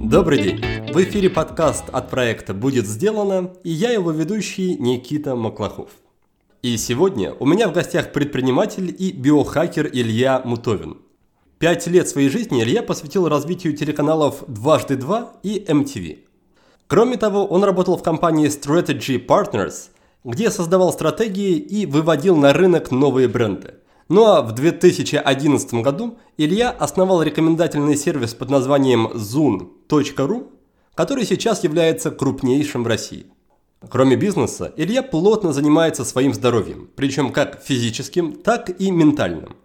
Добрый день! В эфире подкаст от проекта «Будет сделано» и я его ведущий Никита Маклахов. И сегодня у меня в гостях предприниматель и биохакер Илья Мутовин. Пять лет своей жизни Илья посвятил развитию телеканалов «Дважды два» и MTV. Кроме того, он работал в компании Strategy Partners, где создавал стратегии и выводил на рынок новые бренды. Ну а в 2011 году Илья основал рекомендательный сервис под названием zoom.ru, который сейчас является крупнейшим в России. Кроме бизнеса, Илья плотно занимается своим здоровьем, причем как физическим, так и ментальным.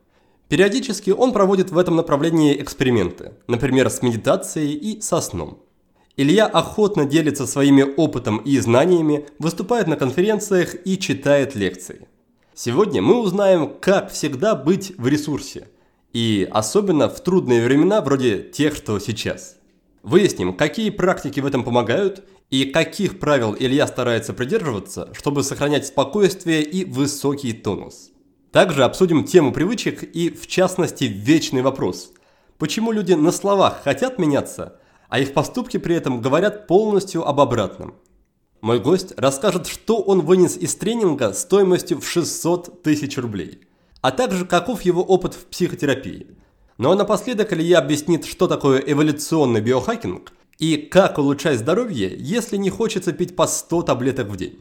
Периодически он проводит в этом направлении эксперименты, например, с медитацией и со сном. Илья охотно делится своими опытом и знаниями, выступает на конференциях и читает лекции. Сегодня мы узнаем, как всегда быть в ресурсе, и особенно в трудные времена вроде тех, что сейчас. Выясним, какие практики в этом помогают и каких правил Илья старается придерживаться, чтобы сохранять спокойствие и высокий тонус. Также обсудим тему привычек и, в частности, вечный вопрос. Почему люди на словах хотят меняться, а их поступки при этом говорят полностью об обратном? Мой гость расскажет, что он вынес из тренинга стоимостью в 600 тысяч рублей, а также каков его опыт в психотерапии. Ну а напоследок Илья объяснит, что такое эволюционный биохакинг и как улучшать здоровье, если не хочется пить по 100 таблеток в день.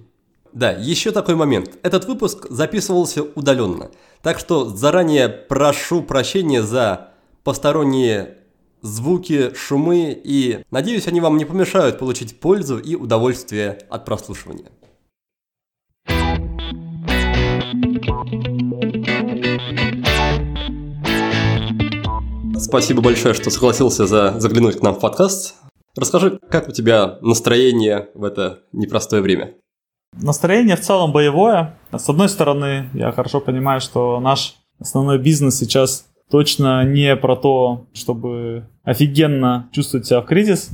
Да, еще такой момент. Этот выпуск записывался удаленно. Так что заранее прошу прощения за посторонние звуки, шумы и надеюсь, они вам не помешают получить пользу и удовольствие от прослушивания. Спасибо большое, что согласился за заглянуть к нам в подкаст. Расскажи, как у тебя настроение в это непростое время? Настроение в целом боевое. С одной стороны, я хорошо понимаю, что наш основной бизнес сейчас точно не про то, чтобы офигенно чувствовать себя в кризис.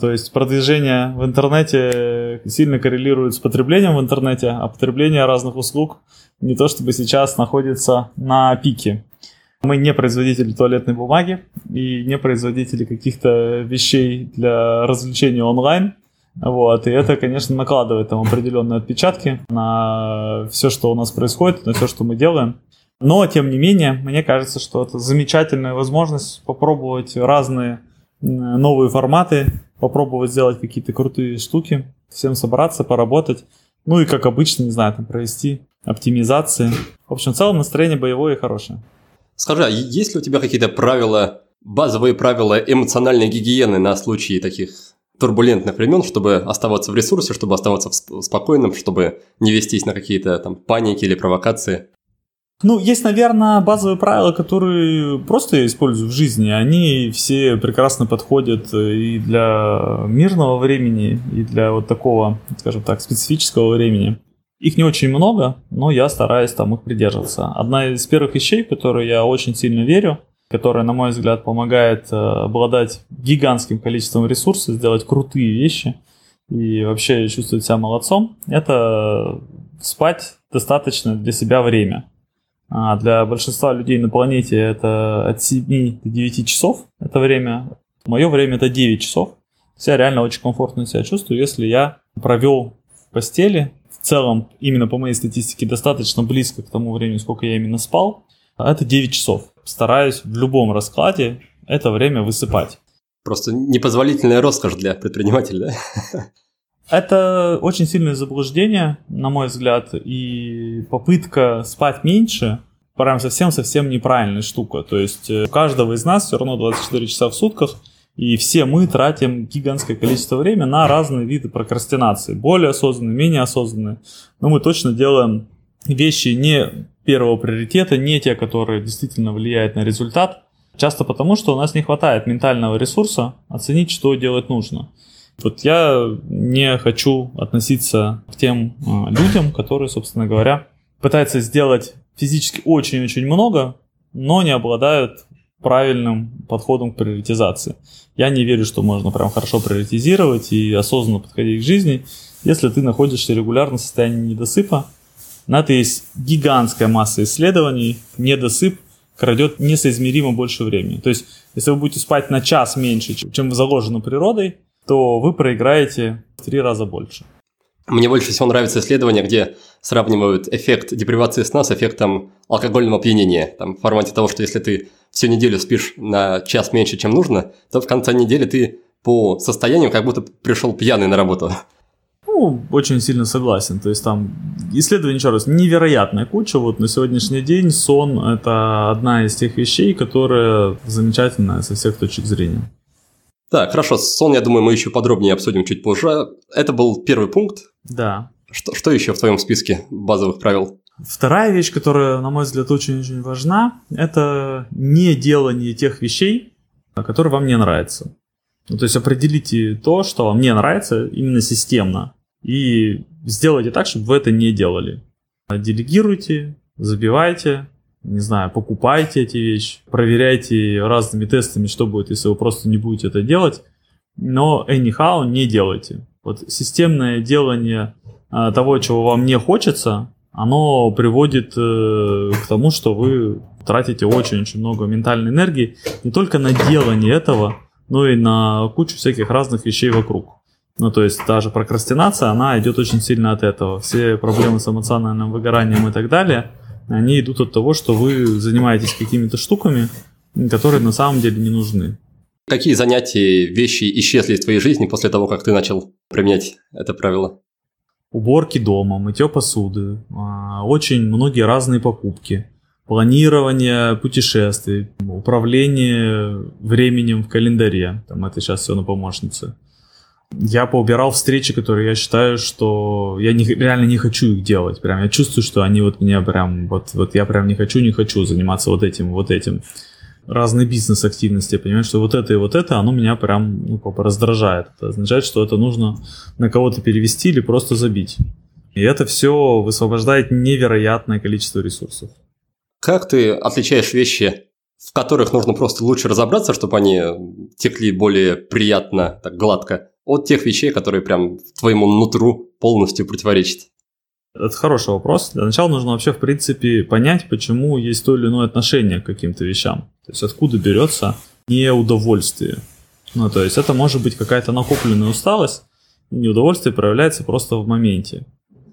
То есть продвижение в интернете сильно коррелирует с потреблением в интернете, а потребление разных услуг не то чтобы сейчас находится на пике. Мы не производители туалетной бумаги и не производители каких-то вещей для развлечения онлайн. Вот, и это, конечно, накладывает там определенные отпечатки на все, что у нас происходит, на все, что мы делаем. Но, тем не менее, мне кажется, что это замечательная возможность попробовать разные новые форматы, попробовать сделать какие-то крутые штуки, всем собраться, поработать. Ну и, как обычно, не знаю, там провести оптимизации. В общем, в целом настроение боевое и хорошее. Скажи, а есть ли у тебя какие-то правила, базовые правила эмоциональной гигиены на случай таких турбулентных времен, чтобы оставаться в ресурсе, чтобы оставаться спокойным, чтобы не вестись на какие-то там паники или провокации? Ну, есть, наверное, базовые правила, которые просто я использую в жизни. Они все прекрасно подходят и для мирного времени, и для вот такого, скажем так, специфического времени. Их не очень много, но я стараюсь там их придерживаться. Одна из первых вещей, в которые я очень сильно верю, которая, на мой взгляд, помогает э, обладать гигантским количеством ресурсов, сделать крутые вещи и вообще чувствовать себя молодцом, это спать достаточно для себя время. А для большинства людей на планете это от 7 до 9 часов, это время. Мое время это 9 часов. Я реально очень комфортно себя чувствую, если я провел в постели, в целом, именно по моей статистике, достаточно близко к тому времени, сколько я именно спал, а это 9 часов. Стараюсь в любом раскладе это время высыпать. Просто непозволительная роскошь для предпринимателя? Это очень сильное заблуждение, на мой взгляд, и попытка спать меньше прям совсем-совсем неправильная штука. То есть э, у каждого из нас все равно 24 часа в сутках, и все мы тратим гигантское количество времени на разные виды прокрастинации. Более осознанные, менее осознанные. Но мы точно делаем вещи не первого приоритета, не те, которые действительно влияют на результат. Часто потому, что у нас не хватает ментального ресурса оценить, что делать нужно. Вот я не хочу относиться к тем э, людям, которые, собственно говоря, пытаются сделать физически очень-очень много, но не обладают правильным подходом к приоритизации. Я не верю, что можно прям хорошо приоритизировать и осознанно подходить к жизни, если ты находишься регулярно в состоянии недосыпа. На это есть гигантская масса исследований. Недосып крадет несоизмеримо больше времени. То есть, если вы будете спать на час меньше, чем заложено природой, то вы проиграете в три раза больше. Мне больше всего нравится исследование, где сравнивают эффект депривации сна с эффектом алкогольного опьянения. Там, в формате того, что если ты всю неделю спишь на час меньше, чем нужно, то в конце недели ты по состоянию как будто пришел пьяный на работу. Ну, очень сильно согласен. То есть там исследований, еще раз, невероятная куча. Вот на сегодняшний день сон – это одна из тех вещей, которая замечательная со всех точек зрения. Так, хорошо, сон, я думаю, мы еще подробнее обсудим чуть позже. Это был первый пункт. Да. Что, что еще в твоем списке базовых правил? Вторая вещь, которая, на мой взгляд, очень-очень важна, это не делание тех вещей, которые вам не нравятся. Ну, то есть определите то, что вам не нравится именно системно, и сделайте так, чтобы вы это не делали. Делегируйте, забивайте, не знаю, покупайте эти вещи, проверяйте разными тестами, что будет, если вы просто не будете это делать, но anyhow не делайте. Вот системное делание а, того, чего вам не хочется, оно приводит э, к тому, что вы тратите очень-очень много ментальной энергии не только на делание этого, но и на кучу всяких разных вещей вокруг. Ну, то есть даже прокрастинация, она идет очень сильно от этого. Все проблемы с эмоциональным выгоранием и так далее – они идут от того, что вы занимаетесь какими-то штуками, которые на самом деле не нужны. Какие занятия, вещи исчезли из твоей жизни после того, как ты начал применять это правило? Уборки дома, мытье посуды, а, очень многие разные покупки, планирование путешествий, управление временем в календаре, там это сейчас все на помощнице, я поубирал встречи, которые я считаю, что я не, реально не хочу их делать. Прям я чувствую, что они вот мне прям, вот, вот я прям не хочу, не хочу заниматься вот этим, вот этим. Разные бизнес-активности, я понимаю, что вот это и вот это, оно меня прям ну, как раздражает. Это означает, что это нужно на кого-то перевести или просто забить. И это все высвобождает невероятное количество ресурсов. Как ты отличаешь вещи, в которых нужно просто лучше разобраться, чтобы они текли более приятно, так гладко, от тех вещей, которые прям твоему нутру полностью противоречат? Это хороший вопрос. Для начала нужно вообще, в принципе, понять, почему есть то или иное отношение к каким-то вещам. То есть откуда берется неудовольствие. Ну, то есть это может быть какая-то накопленная усталость, неудовольствие проявляется просто в моменте.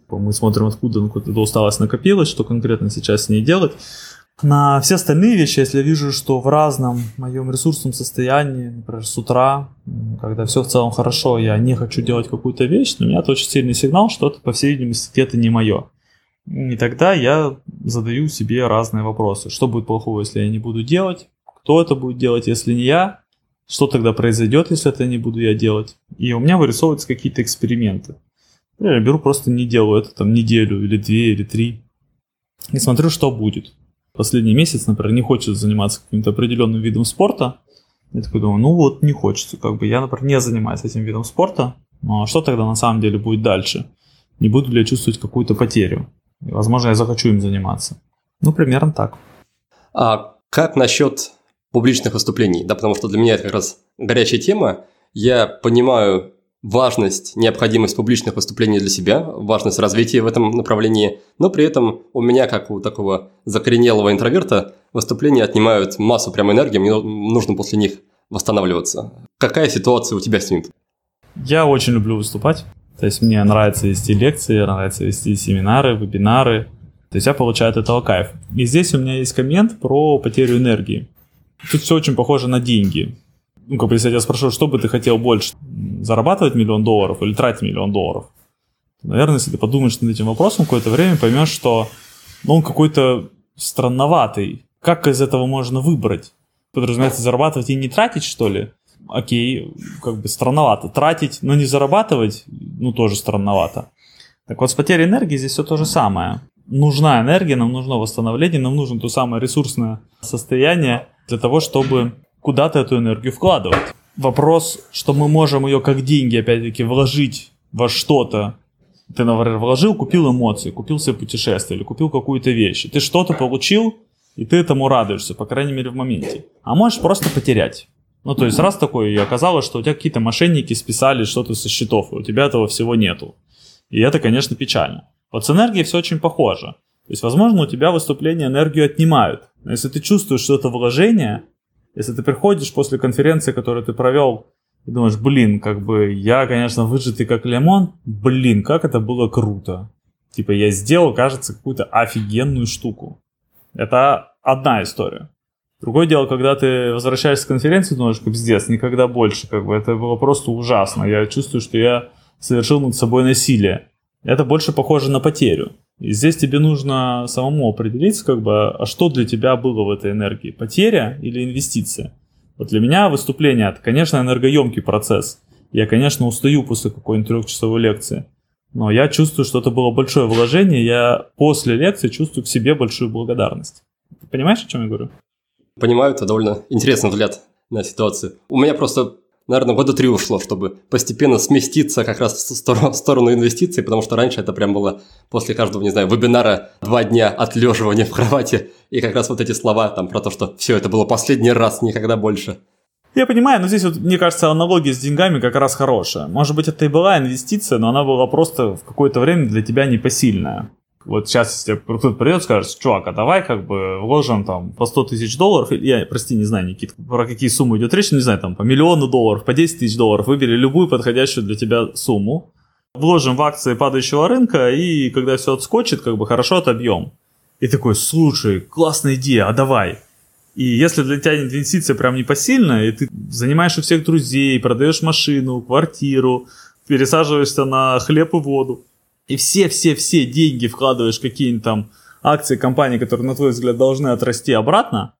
Мы смотрим, откуда ну, эта усталость накопилась, что конкретно сейчас с ней делать. На все остальные вещи, если я вижу, что в разном моем ресурсном состоянии, например, с утра, когда все в целом хорошо, я не хочу делать какую-то вещь, но у меня это очень сильный сигнал, что это, по всей видимости, где-то не мое. И тогда я задаю себе разные вопросы. Что будет плохого, если я не буду делать? Кто это будет делать, если не я? Что тогда произойдет, если это не буду я делать? И у меня вырисовываются какие-то эксперименты. Я беру просто не делаю это там неделю или две или три. И смотрю, что будет последний месяц, например, не хочет заниматься каким-то определенным видом спорта, я такой думаю, ну вот не хочется, как бы я, например, не занимаюсь этим видом спорта, но что тогда на самом деле будет дальше? Не буду ли я чувствовать какую-то потерю? И, возможно, я захочу им заниматься. Ну, примерно так. А как насчет публичных выступлений? Да, потому что для меня это как раз горячая тема. Я понимаю важность, необходимость публичных выступлений для себя, важность развития в этом направлении, но при этом у меня, как у такого закоренелого интроверта, выступления отнимают массу прям энергии, мне нужно после них восстанавливаться. Какая ситуация у тебя с ним? Я очень люблю выступать. То есть мне нравится вести лекции, нравится вести семинары, вебинары. То есть я получаю от этого кайф. И здесь у меня есть коммент про потерю энергии. Тут все очень похоже на деньги ну, как бы, если я тебя спрошу, что бы ты хотел больше, зарабатывать миллион долларов или тратить миллион долларов? Наверное, если ты подумаешь над этим вопросом какое-то время, поймешь, что ну, он какой-то странноватый. Как из этого можно выбрать? Подразумевается, зарабатывать и не тратить, что ли? Окей, как бы странновато. Тратить, но не зарабатывать, ну, тоже странновато. Так вот, с потерей энергии здесь все то же самое. Нужна энергия, нам нужно восстановление, нам нужно то самое ресурсное состояние для того, чтобы куда-то эту энергию вкладывать. Вопрос, что мы можем ее как деньги, опять-таки, вложить во что-то. Ты, например, вложил, купил эмоции, купил себе путешествие или купил какую-то вещь. Ты что-то получил, и ты этому радуешься, по крайней мере, в моменте. А можешь просто потерять. Ну, то есть, раз такое, и оказалось, что у тебя какие-то мошенники списали что-то со счетов, и у тебя этого всего нету. И это, конечно, печально. Вот с энергией все очень похоже. То есть, возможно, у тебя выступления энергию отнимают. Но если ты чувствуешь, что это вложение, если ты приходишь после конференции, которую ты провел, и думаешь, блин, как бы я, конечно, выжатый как лимон, блин, как это было круто. Типа я сделал, кажется, какую-то офигенную штуку. Это одна история. Другое дело, когда ты возвращаешься с конференции, думаешь, пиздец, никогда больше, как бы это было просто ужасно. Я чувствую, что я совершил над собой насилие. Это больше похоже на потерю. И здесь тебе нужно самому определиться, как бы, а что для тебя было в этой энергии, потеря или инвестиция. Вот для меня выступление это, конечно, энергоемкий процесс. Я, конечно, устаю после какой-нибудь трехчасовой лекции. Но я чувствую, что это было большое вложение. Я после лекции чувствую к себе большую благодарность. Ты понимаешь, о чем я говорю? Понимаю, это довольно интересный взгляд на ситуацию. У меня просто, наверное, года три ушло, чтобы постепенно сместиться как раз в сторону, в сторону инвестиций, потому что раньше это прям было после каждого, не знаю, вебинара два дня отлеживания в кровати, и как раз вот эти слова там про то, что все, это было последний раз, никогда больше. Я понимаю, но здесь вот, мне кажется, аналогия с деньгами как раз хорошая. Может быть, это и была инвестиция, но она была просто в какое-то время для тебя непосильная. Вот сейчас, если кто-то придет скажет, чувак, а давай как бы вложим там по 100 тысяч долларов, я, прости, не знаю, Никит, про какие суммы идет речь, не знаю, там по миллиону долларов, по 10 тысяч долларов, выбери любую подходящую для тебя сумму, вложим в акции падающего рынка, и когда все отскочит, как бы хорошо отобьем. И такой, слушай, классная идея, а давай. И если для тебя инвестиция прям непосильная, и ты занимаешь у всех друзей, продаешь машину, квартиру, пересаживаешься на хлеб и воду, и все-все-все деньги вкладываешь какие-нибудь там акции компании, которые, на твой взгляд, должны отрасти обратно,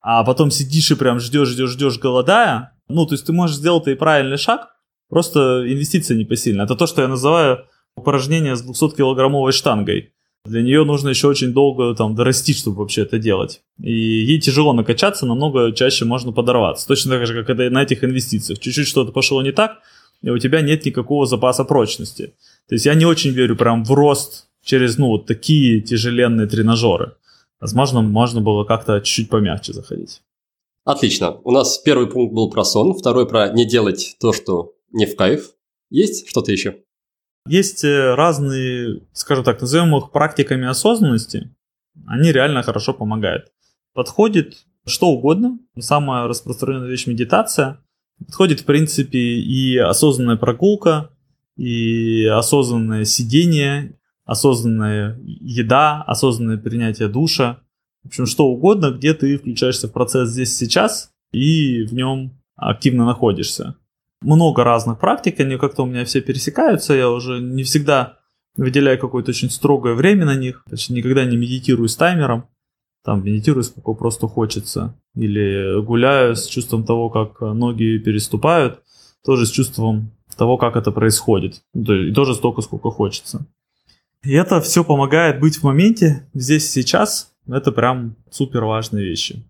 а потом сидишь и прям ждешь, ждешь, ждешь, голодая, ну, то есть ты можешь сделать и правильный шаг, просто инвестиция непосильная. Это то, что я называю упражнение с 200-килограммовой штангой. Для нее нужно еще очень долго там дорасти, чтобы вообще это делать. И ей тяжело накачаться, намного чаще можно подорваться. Точно так же, как и на этих инвестициях. Чуть-чуть что-то пошло не так, и у тебя нет никакого запаса прочности. То есть я не очень верю прям в рост через, ну, вот такие тяжеленные тренажеры. Возможно, можно было как-то чуть-чуть помягче заходить. Отлично. У нас первый пункт был про сон, второй про не делать то, что не в кайф. Есть что-то еще? Есть э, разные, скажем так, назовем их практиками осознанности. Они реально хорошо помогают. Подходит что угодно. Самая распространенная вещь медитация. Подходит, в принципе, и осознанная прогулка, и осознанное сидение, осознанная еда, осознанное принятие душа. В общем, что угодно, где ты включаешься в процесс здесь сейчас и в нем активно находишься. Много разных практик, они как-то у меня все пересекаются, я уже не всегда выделяю какое-то очень строгое время на них, значит, никогда не медитирую с таймером, там медитирую сколько просто хочется, или гуляю с чувством того, как ноги переступают, тоже с чувством того, как это происходит. Ну, и тоже столько, сколько хочется. И это все помогает быть в моменте, здесь сейчас. Это прям супер важные вещи.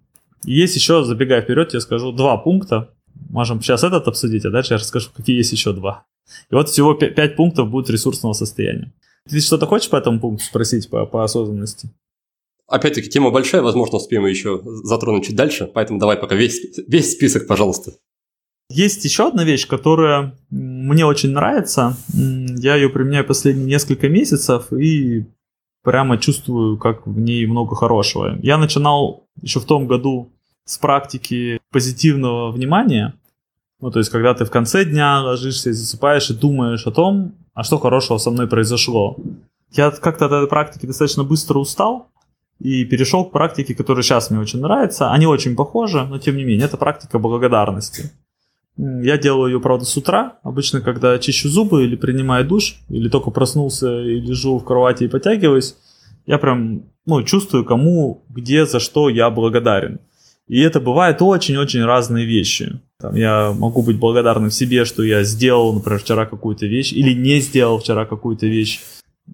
И есть еще, забегая вперед, я скажу два пункта. Можем сейчас этот обсудить, а дальше я расскажу, какие есть еще два. И вот всего пять пунктов будет ресурсного состояния. Ты что-то хочешь по этому пункту спросить по, по осознанности? Опять-таки, тема большая, возможно, успеем ее затронуть чуть дальше, поэтому давай пока весь, весь список, пожалуйста. Есть еще одна вещь, которая мне очень нравится. Я ее применяю последние несколько месяцев и прямо чувствую, как в ней много хорошего. Я начинал еще в том году с практики позитивного внимания. Ну, то есть, когда ты в конце дня ложишься засыпаешь и думаешь о том, а что хорошего со мной произошло. Я как-то от этой практики достаточно быстро устал и перешел к практике, которая сейчас мне очень нравится. Они очень похожи, но тем не менее, это практика благодарности. Я делаю ее, правда, с утра, обычно, когда чищу зубы или принимаю душ, или только проснулся и лежу в кровати и подтягиваюсь. Я прям, ну, чувствую, кому, где, за что я благодарен. И это бывают очень-очень разные вещи. Там я могу быть благодарным себе, что я сделал, например, вчера какую-то вещь, или не сделал вчера какую-то вещь.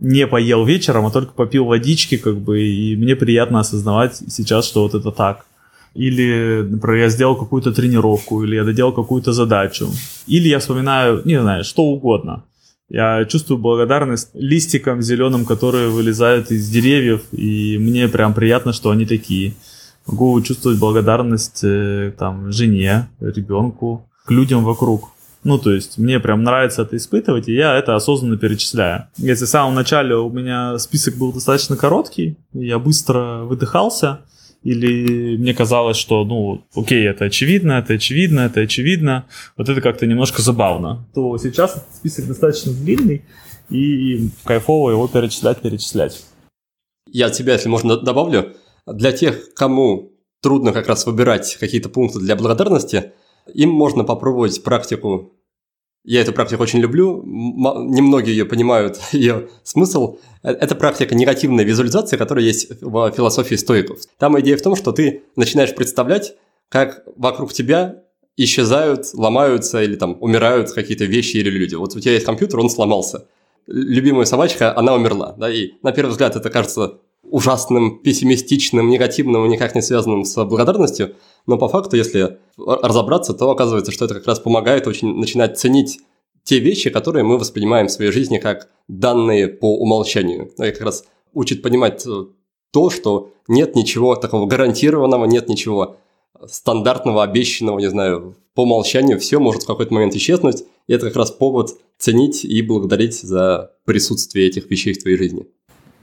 Не поел вечером, а только попил водички, как бы, и мне приятно осознавать сейчас, что вот это так или, например, я сделал какую-то тренировку, или я доделал какую-то задачу, или я вспоминаю, не знаю, что угодно. Я чувствую благодарность листикам зеленым, которые вылезают из деревьев, и мне прям приятно, что они такие. Могу чувствовать благодарность э, там, жене, ребенку, к людям вокруг. Ну, то есть, мне прям нравится это испытывать, и я это осознанно перечисляю. Если в самом начале у меня список был достаточно короткий, я быстро выдыхался, или мне казалось, что, ну, окей, это очевидно, это очевидно, это очевидно, вот это как-то немножко забавно, то сейчас этот список достаточно длинный, и кайфово его перечислять, перечислять. Я от себя, если можно, добавлю. Для тех, кому трудно как раз выбирать какие-то пункты для благодарности, им можно попробовать практику я эту практику очень люблю, немногие ее понимают, ее смысл. Э, это практика негативной визуализации, которая есть в философии стоиков. Там идея в том, что ты начинаешь представлять, как вокруг тебя исчезают, ломаются или там умирают какие-то вещи или люди. Вот у тебя есть компьютер, он сломался. Любимая собачка, она умерла. Да, и на первый взгляд это кажется ужасным, пессимистичным, негативным никак не связанным с благодарностью, но по факту, если разобраться, то оказывается, что это как раз помогает очень начинать ценить те вещи, которые мы воспринимаем в своей жизни как данные по умолчанию. И как раз учит понимать э, то, что нет ничего такого гарантированного, нет ничего стандартного, обещанного, не знаю, по умолчанию все может в какой-то момент исчезнуть, и это как раз повод ценить и благодарить за присутствие этих вещей в твоей жизни.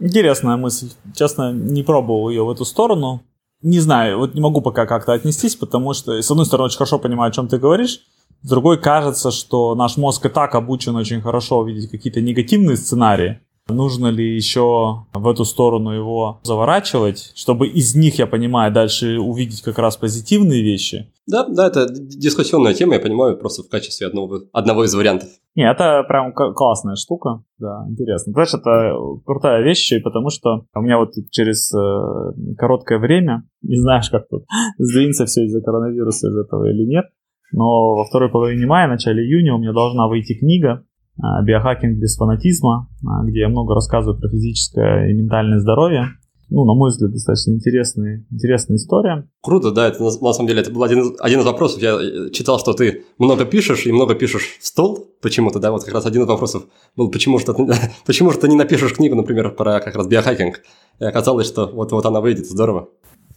Интересная мысль. Честно, не пробовал ее в эту сторону. Не знаю, вот не могу пока как-то отнестись, потому что, с одной стороны, очень хорошо понимаю, о чем ты говоришь, с другой кажется, что наш мозг и так обучен очень хорошо увидеть какие-то негативные сценарии, Нужно ли еще в эту сторону его заворачивать, чтобы из них, я понимаю, дальше увидеть как раз позитивные вещи? Да, да, это дискуссионная тема, я понимаю, просто в качестве одного, одного из вариантов. Не, это прям классная штука, да, интересно. Знаешь, это крутая вещь, потому что у меня вот через э, короткое время, не знаешь, как тут сдвинется все из-за коронавируса из этого или нет, но во второй половине мая, начале июня у меня должна выйти книга «Биохакинг без фанатизма», а, где я много рассказываю про физическое и ментальное здоровье. Ну, на мой взгляд, достаточно интересная, интересная история. Круто, да, это на самом деле это был один, один из вопросов. Я э, читал, что ты много пишешь и много пишешь в стол почему-то, да, вот как раз один из вопросов был, почему же ты, почему же ты не напишешь книгу, например, про как раз биохакинг. И оказалось, что вот, вот она выйдет, здорово.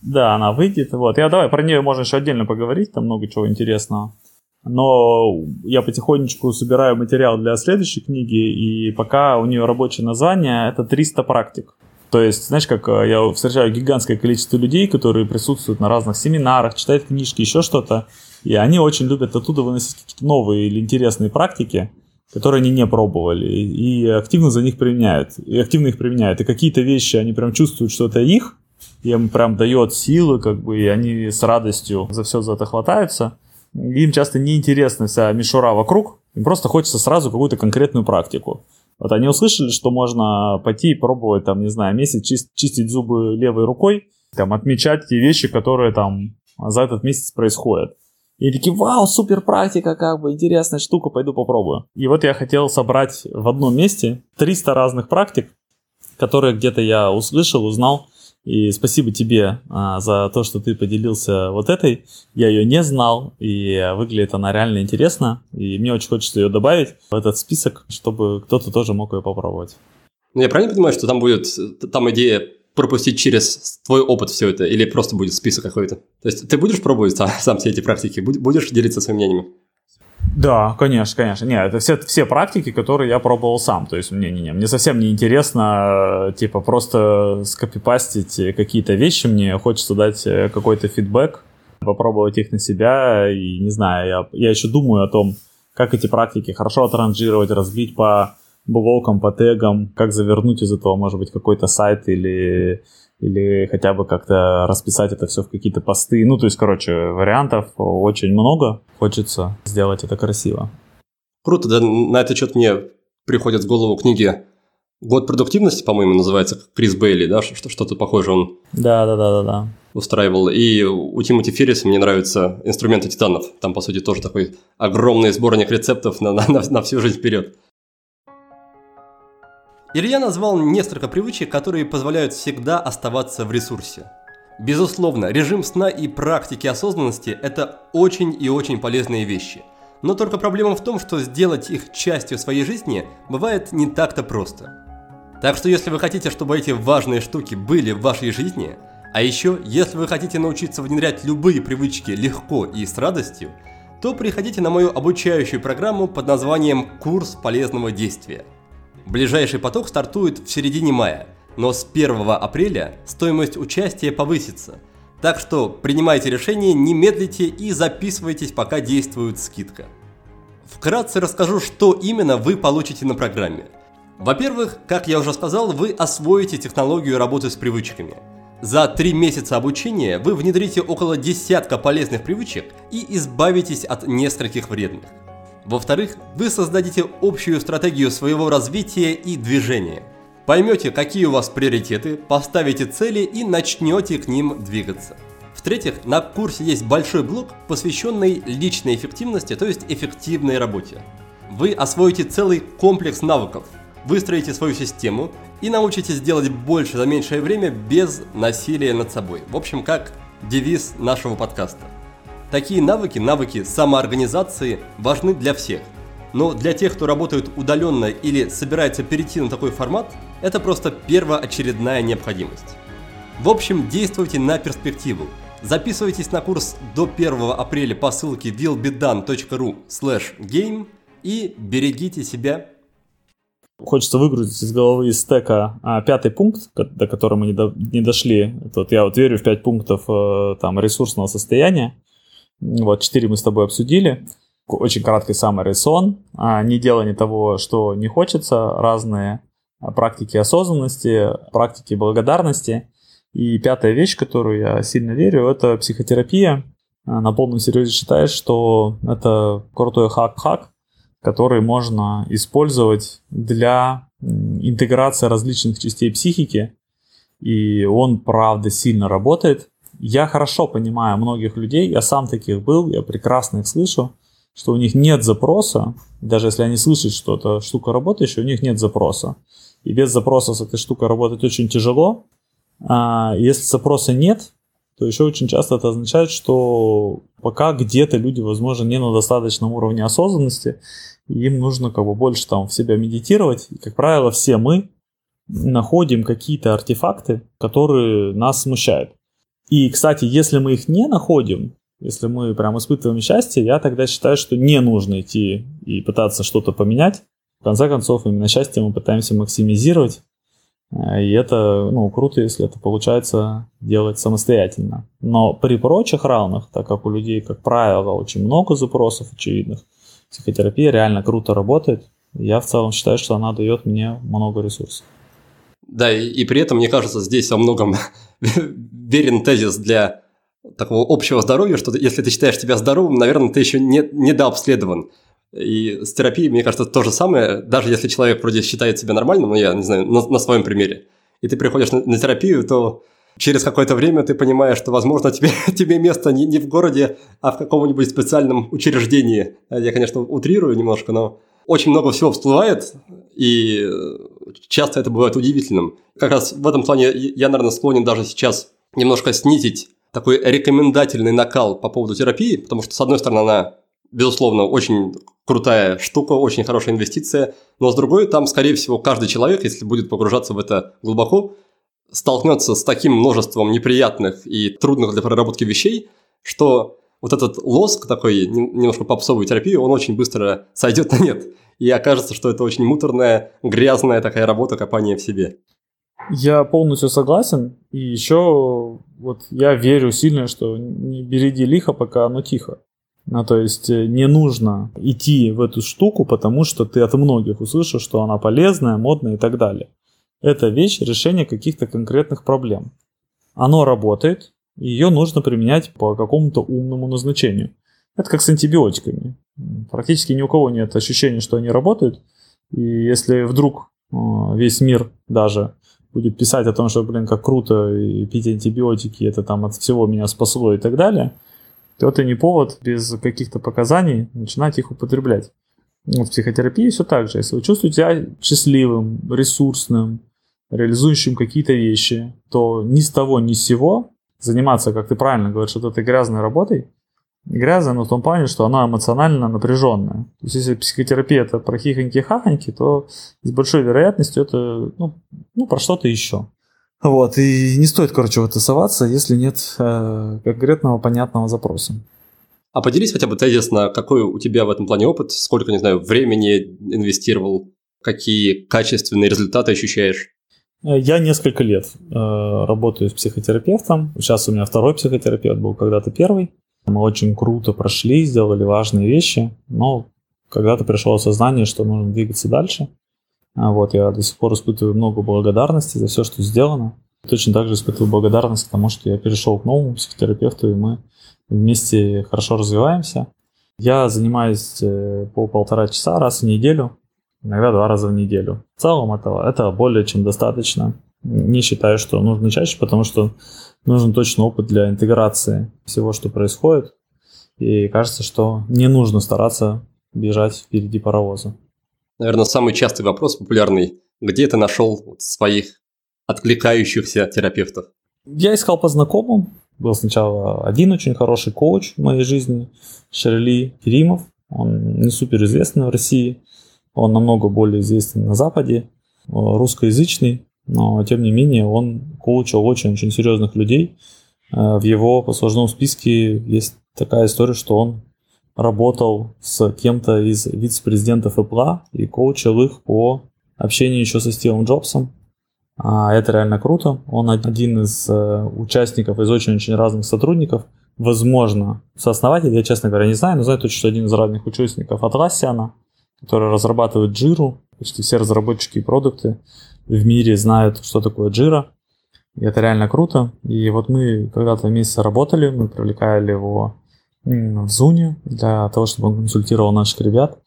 Да, она выйдет, вот. Я давай про нее можно еще отдельно поговорить, там много чего интересного. Но я потихонечку собираю материал для следующей книги, и пока у нее рабочее название это 300 практик. То есть, знаешь, как э, я встречаю гигантское количество людей, которые присутствуют на разных семинарах, читают книжки, еще что-то, и они очень любят оттуда выносить какие-то новые или интересные практики, которые они не пробовали, и активно за них применяют, и активно их применяют. И какие-то вещи они прям чувствуют, что это их, им прям дает силы, как бы, и они с радостью за все за это хватаются им часто не интересна вся мишура вокруг, им просто хочется сразу какую-то конкретную практику. Вот они услышали, что можно пойти и пробовать, там, не знаю, месяц чист, чистить зубы левой рукой, там, отмечать те вещи, которые там за этот месяц происходят. И такие, вау, супер практика, как бы, интересная штука, пойду попробую. И вот я хотел собрать в одном месте 300 разных практик, которые где-то я услышал, узнал, и спасибо тебе а, за то, что ты поделился вот этой. Я ее не знал, и выглядит она реально интересно. И мне очень хочется ее добавить в этот список, чтобы кто-то тоже мог ее попробовать. Ну, я правильно понимаю, что там будет, там идея пропустить через твой опыт все это, или просто будет список какой-то? То есть ты будешь пробовать сам, сам все эти практики, будешь делиться своими мнениями? Да, конечно, конечно. Не, это все, все практики, которые я пробовал сам. То есть мне, не, не, мне совсем не интересно, типа, просто скопипастить какие-то вещи. Мне хочется дать э, какой-то фидбэк, попробовать их на себя. И не знаю, я, я еще думаю о том, как эти практики хорошо отранжировать, разбить по блокам, по тегам, как завернуть из этого, может быть, какой-то сайт или или хотя бы как-то расписать это все в какие-то посты. Ну, то есть, короче, вариантов очень много. Хочется сделать это красиво. Круто, да, на этот счет мне приходят в голову книги «Год продуктивности», по-моему, называется, Крис Бейли, да, что-то похожее он да, да, да, да, да. устраивал. И у Тимоти Ферриса мне нравятся «Инструменты титанов». Там, по сути, тоже такой огромный сборник рецептов на, на, на всю жизнь вперед. Илья назвал несколько привычек, которые позволяют всегда оставаться в ресурсе. Безусловно, режим сна и практики осознанности – это очень и очень полезные вещи. Но только проблема в том, что сделать их частью своей жизни бывает не так-то просто. Так что если вы хотите, чтобы эти важные штуки были в вашей жизни, а еще, если вы хотите научиться внедрять любые привычки легко и с радостью, то приходите на мою обучающую программу под названием «Курс полезного действия». Ближайший поток стартует в середине мая, но с 1 апреля стоимость участия повысится. Так что принимайте решение, не медлите и записывайтесь, пока действует скидка. Вкратце расскажу, что именно вы получите на программе. Во-первых, как я уже сказал, вы освоите технологию работы с привычками. За три месяца обучения вы внедрите около десятка полезных привычек и избавитесь от нескольких вредных. Во-вторых, вы создадите общую стратегию своего развития и движения. Поймете, какие у вас приоритеты, поставите цели и начнете к ним двигаться. В-третьих, на курсе есть большой блок, посвященный личной эффективности, то есть эффективной работе. Вы освоите целый комплекс навыков, выстроите свою систему и научитесь делать больше за меньшее время без насилия над собой. В общем, как девиз нашего подкаста. Такие навыки, навыки самоорганизации важны для всех. Но для тех, кто работает удаленно или собирается перейти на такой формат, это просто первоочередная необходимость. В общем, действуйте на перспективу. Записывайтесь на курс до 1 апреля по ссылке willbedone.ru game и берегите себя. Хочется выгрузить из головы из стека а, пятый пункт, до которого мы не, до, не дошли. Вот я вот верю в пять пунктов э, там, ресурсного состояния. Вот, четыре мы с тобой обсудили. Очень краткий самый сон. А, не делание того, что не хочется. Разные а, практики осознанности, практики благодарности. И пятая вещь, которую я сильно верю, это психотерапия. А, на полном серьезе считаю, что это крутой хак-хак, который можно использовать для интеграции различных частей психики. И он, правда, сильно работает. Я хорошо понимаю многих людей, я сам таких был, я прекрасно их слышу, что у них нет запроса, даже если они слышат, что эта штука работающая, у них нет запроса. И без запроса с этой штукой работать очень тяжело. А если запроса нет, то еще очень часто это означает, что пока где-то люди, возможно, не на достаточном уровне осознанности, им нужно как бы больше там в себя медитировать. И, как правило, все мы находим какие-то артефакты, которые нас смущают. И, кстати, если мы их не находим, если мы прям испытываем счастье, я тогда считаю, что не нужно идти и пытаться что-то поменять. В конце концов, именно счастье мы пытаемся максимизировать. Э, и это, ну, круто, если это получается делать самостоятельно. Но при прочих равных, так как у людей, как правило, очень много запросов очевидных, психотерапия реально круто работает. Я в целом считаю, что она дает мне много ресурсов. Да, и, и при этом, мне кажется, здесь во многом верен тезис для такого общего здоровья, что если ты считаешь себя здоровым, наверное, ты еще не, недообследован. И с терапией, мне кажется, то же самое, даже если человек вроде считает себя нормальным, ну, я не знаю, на, на своем примере, и ты приходишь на, на терапию, то через какое-то время ты понимаешь, что, возможно, тебе, тебе место не, не в городе, а в каком-нибудь специальном учреждении. Я, конечно, утрирую немножко, но очень много всего всплывает, и часто это бывает удивительным. Как раз в этом плане я, наверное, склонен даже сейчас немножко снизить такой рекомендательный накал по поводу терапии, потому что, с одной стороны, она, безусловно, очень крутая штука, очень хорошая инвестиция, но с другой, там, скорее всего, каждый человек, если будет погружаться в это глубоко, столкнется с таким множеством неприятных и трудных для проработки вещей, что вот этот лоск такой, немножко попсовой терапии, он очень быстро сойдет на нет. И окажется, что это очень муторная, грязная такая работа копания в себе. Я полностью согласен. И еще вот я верю сильно, что не береги лихо, пока оно тихо. Ну, то есть э, не нужно идти в эту штуку, потому что ты от многих услышишь, что она полезная, модная и так далее. Это вещь решения каких-то конкретных проблем. Оно работает, ее нужно применять по какому-то умному назначению. Это как с антибиотиками. Практически ни у кого нет ощущения, что они работают. И если вдруг э, весь мир даже будет писать о том, что, блин, как круто пить антибиотики, это там от всего меня спасло и так далее, то это не повод без каких-то показаний начинать их употреблять. В психотерапии все так же. Если вы чувствуете себя счастливым, ресурсным, реализующим какие-то вещи, то ни с того, ни с сего заниматься, как ты правильно говоришь, вот этой грязной работой, грязная, но в том плане, что она эмоционально напряженная. То есть, если психотерапия это про хихоньки-хахоньки, то с большой вероятностью это ну, ну, про что-то еще. Вот, и не стоит, короче, в это соваться, если нет э, конкретного понятного запроса. А поделись хотя бы тезисно, какой у тебя в этом плане опыт, сколько, не знаю, времени инвестировал, какие качественные результаты ощущаешь? Я несколько лет э, работаю с психотерапевтом. Сейчас у меня второй психотерапевт был когда-то первый. Мы очень круто прошли, сделали важные вещи, но когда-то пришло осознание, что нужно двигаться дальше. А вот я до сих пор испытываю много благодарности за все, что сделано. Точно так же испытываю благодарность к тому, что я перешел к новому психотерапевту, и мы вместе хорошо развиваемся. Я занимаюсь э, по полтора часа раз в неделю, иногда два раза в неделю. В целом этого, это более чем достаточно. Не считаю, что нужно чаще, потому что нужен точно опыт для интеграции всего, что происходит. И кажется, что не нужно стараться бежать впереди паровоза. Наверное, самый частый вопрос популярный. Где ты нашел своих откликающихся терапевтов? Я искал по знакомым. Был сначала один очень хороший коуч в моей жизни, Шерли Керимов. Он не супер известный в России. Он намного более известен на Западе, русскоязычный, но тем не менее он коучил очень-очень серьезных людей. Э, в его послужном списке есть такая история, что он работал с кем-то из вице-президентов Apple и коучил их по общению еще со Стивом Джобсом. А это реально круто. Он один из э, участников из очень-очень разных сотрудников. Возможно, сооснователь, я, честно говоря, не знаю, но знаю точно, что один из разных участников Atlassian, который разрабатывает Jira. Почти все разработчики и продукты в мире знают, что такое Jira. И это реально круто. И вот мы когда-то вместе работали, мы привлекали его в Зуне для того, чтобы он консультировал наших ребят.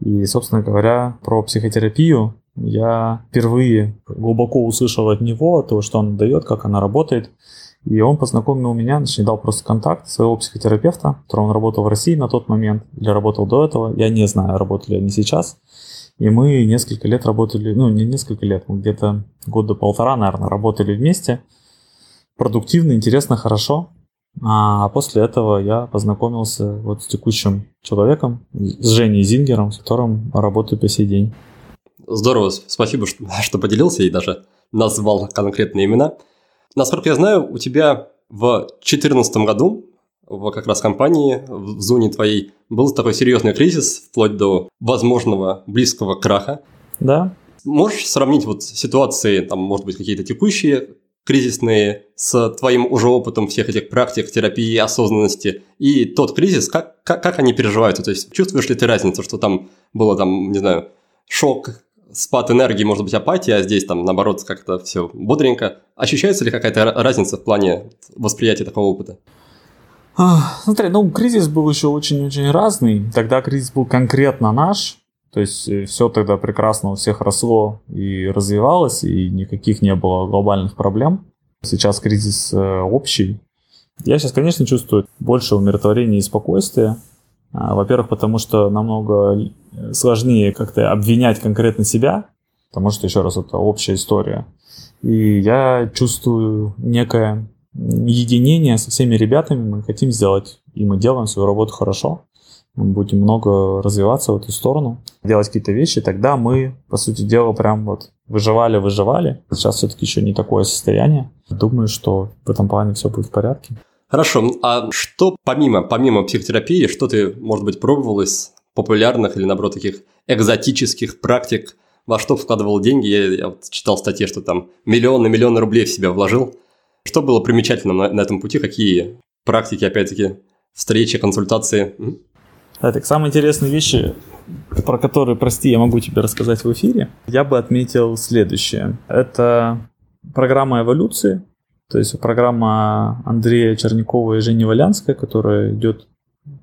И, собственно говоря, про психотерапию я впервые глубоко услышал от него то, что он дает, как она работает. И он познакомил меня, точнее дал просто контакт своего психотерапевта, который он работал в России на тот момент, или работал до этого. Я не знаю, работали они сейчас. И мы несколько лет работали, ну не несколько лет, мы где-то года полтора, наверное, работали вместе. Продуктивно, интересно, хорошо. А после этого я познакомился вот с текущим человеком, с Женей Зингером, с которым работаю по сей день. Здорово, спасибо, что, что поделился и даже назвал конкретные имена. Насколько я знаю, у тебя в 2014 году в как раз компании, в зоне твоей, был такой серьезный кризис, вплоть до возможного близкого краха. Да. Можешь сравнить вот ситуации, там, может быть, какие-то текущие кризисные с твоим уже опытом всех этих практик, терапии, осознанности и тот кризис, как, как, как они переживаются? То есть чувствуешь ли ты разницу, что там было там, не знаю, шок, спад энергии, может быть, апатия, а здесь там, наоборот, как-то все бодренько. Ощущается ли какая-то разница в плане восприятия такого опыта? Смотри, ну, кризис был еще очень-очень разный. Тогда кризис был конкретно наш. То есть э, все тогда прекрасно у всех росло и развивалось, и никаких не было глобальных проблем. Сейчас кризис э, общий. Я сейчас, конечно, чувствую больше умиротворения и спокойствия. А, во-первых, потому что намного сложнее как-то обвинять конкретно себя, потому что, еще раз, это общая история. И я чувствую некое единение со всеми ребятами, мы хотим сделать, и мы делаем свою работу хорошо мы будем много развиваться в эту сторону, делать какие-то вещи, тогда мы, по сути дела, прям вот выживали, выживали. Сейчас все-таки еще не такое состояние. Думаю, что в этом плане все будет в порядке. Хорошо. А что помимо, помимо психотерапии, что ты, может быть, пробовал из популярных или, наоборот, таких экзотических практик, во что вкладывал деньги? Я, я вот читал статьи, что там миллионы, миллионы рублей в себя вложил. Что было примечательным на, на этом пути? Какие практики, опять-таки, встречи, консультации? Да, так самые интересные вещи, про которые, прости, я могу тебе рассказать в эфире, я бы отметил следующее. Это программа эволюции, то есть программа Андрея Чернякова и Жени Валянская, которая идет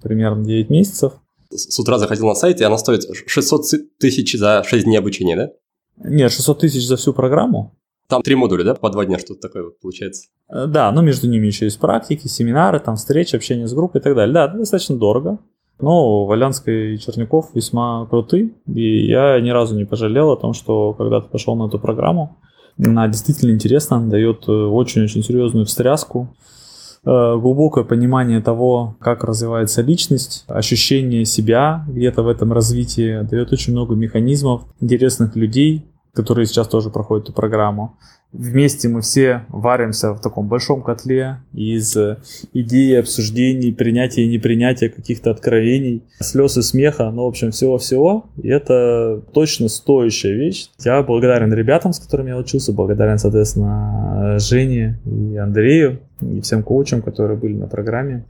примерно 9 месяцев. С утра заходил на сайт, и она стоит 600 тысяч за 6 дней обучения, да? Нет, 600 тысяч за всю программу. Там три модуля, да, по два дня что-то такое вот получается? Э, да, но между ними еще есть практики, семинары, там встречи, общение с группой и так далее. Да, достаточно дорого. Но Валянская и Черняков весьма круты, и я ни разу не пожалел о том, что когда-то пошел на эту программу. Она действительно интересна, дает э, очень-очень серьезную встряску, э, глубокое понимание того, как развивается личность, ощущение себя где-то в этом развитии, дает очень много механизмов, интересных людей, которые сейчас тоже проходят эту программу. Вместе мы все варимся в таком большом котле из идей, обсуждений, принятия и непринятия каких-то откровений, слез и смеха, ну, в общем, всего-всего. И это точно стоящая вещь. Я благодарен ребятам, с которыми я учился, благодарен, соответственно, Жене и Андрею, и всем коучам, которые были на программе.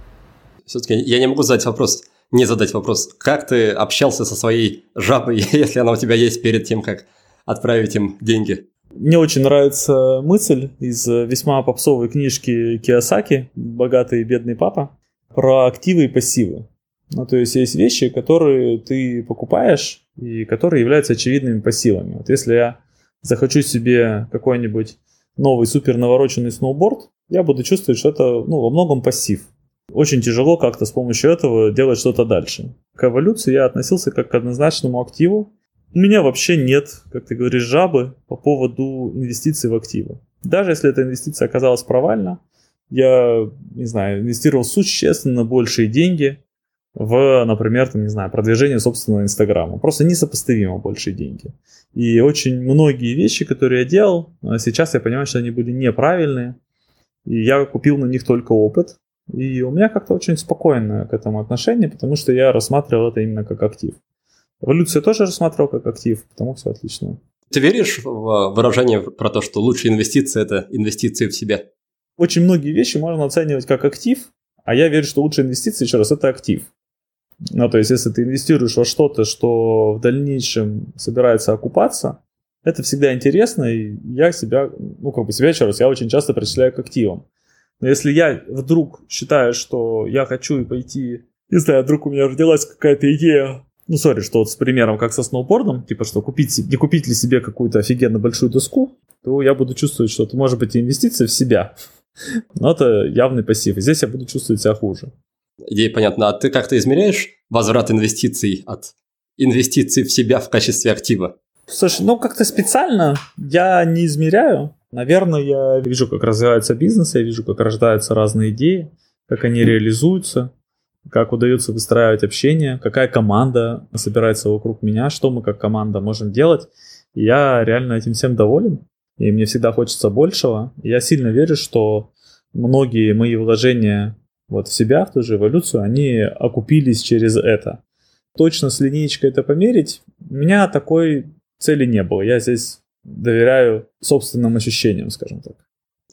Все-таки я не могу задать вопрос, не задать вопрос, как ты общался со своей жабой, если она у тебя есть перед тем, как отправить им деньги? Мне очень нравится мысль из весьма попсовой книжки Киосаки «Богатый и бедный папа» про активы и пассивы. Ну, то есть есть вещи, которые ты покупаешь и которые являются очевидными пассивами. Вот если я захочу себе какой-нибудь новый супер навороченный сноуборд, я буду чувствовать, что это ну, во многом пассив. Очень тяжело как-то с помощью этого делать что-то дальше. К эволюции я относился как к однозначному активу, у меня вообще нет, как ты говоришь, жабы по поводу инвестиций в активы. Даже если эта инвестиция оказалась провальна, я, не знаю, инвестировал существенно большие деньги в, например, там, не знаю, продвижение собственного Инстаграма. Просто несопоставимо большие деньги. И очень многие вещи, которые я делал, а сейчас я понимаю, что они были неправильные. И я купил на них только опыт. И у меня как-то очень спокойное к этому отношение, потому что я рассматривал это именно как актив. Эволюцию тоже рассматривал как актив, потому все отлично. Ты веришь в выражение про то, что лучшие инвестиции – это инвестиции в себя? Очень многие вещи можно оценивать как актив, а я верю, что лучшие инвестиции, еще раз, это актив. Ну, то есть, если ты инвестируешь во что-то, что в дальнейшем собирается окупаться, это всегда интересно, и я себя, ну, как бы себя еще раз, я очень часто причисляю к активам. Но если я вдруг считаю, что я хочу пойти, не знаю, вдруг у меня родилась какая-то идея ну, сори, что вот с примером, как со сноубордом, типа, что купить, не купить ли себе какую-то офигенно большую доску, то я буду чувствовать, что это может быть инвестиция в себя. Но это явный пассив. И здесь я буду чувствовать себя хуже. Идея понятна. А ты как-то измеряешь возврат инвестиций от инвестиций в себя в качестве актива? Слушай, ну как-то специально я не измеряю. Наверное, я вижу, как развивается бизнес, я вижу, как рождаются разные идеи, как они реализуются как удается выстраивать общение, какая команда собирается вокруг меня, что мы как команда можем делать. Я реально этим всем доволен, и мне всегда хочется большего. Я сильно верю, что многие мои вложения вот в себя, в ту же эволюцию, они окупились через это. Точно с линейкой это померить, у меня такой цели не было. Я здесь доверяю собственным ощущениям, скажем так.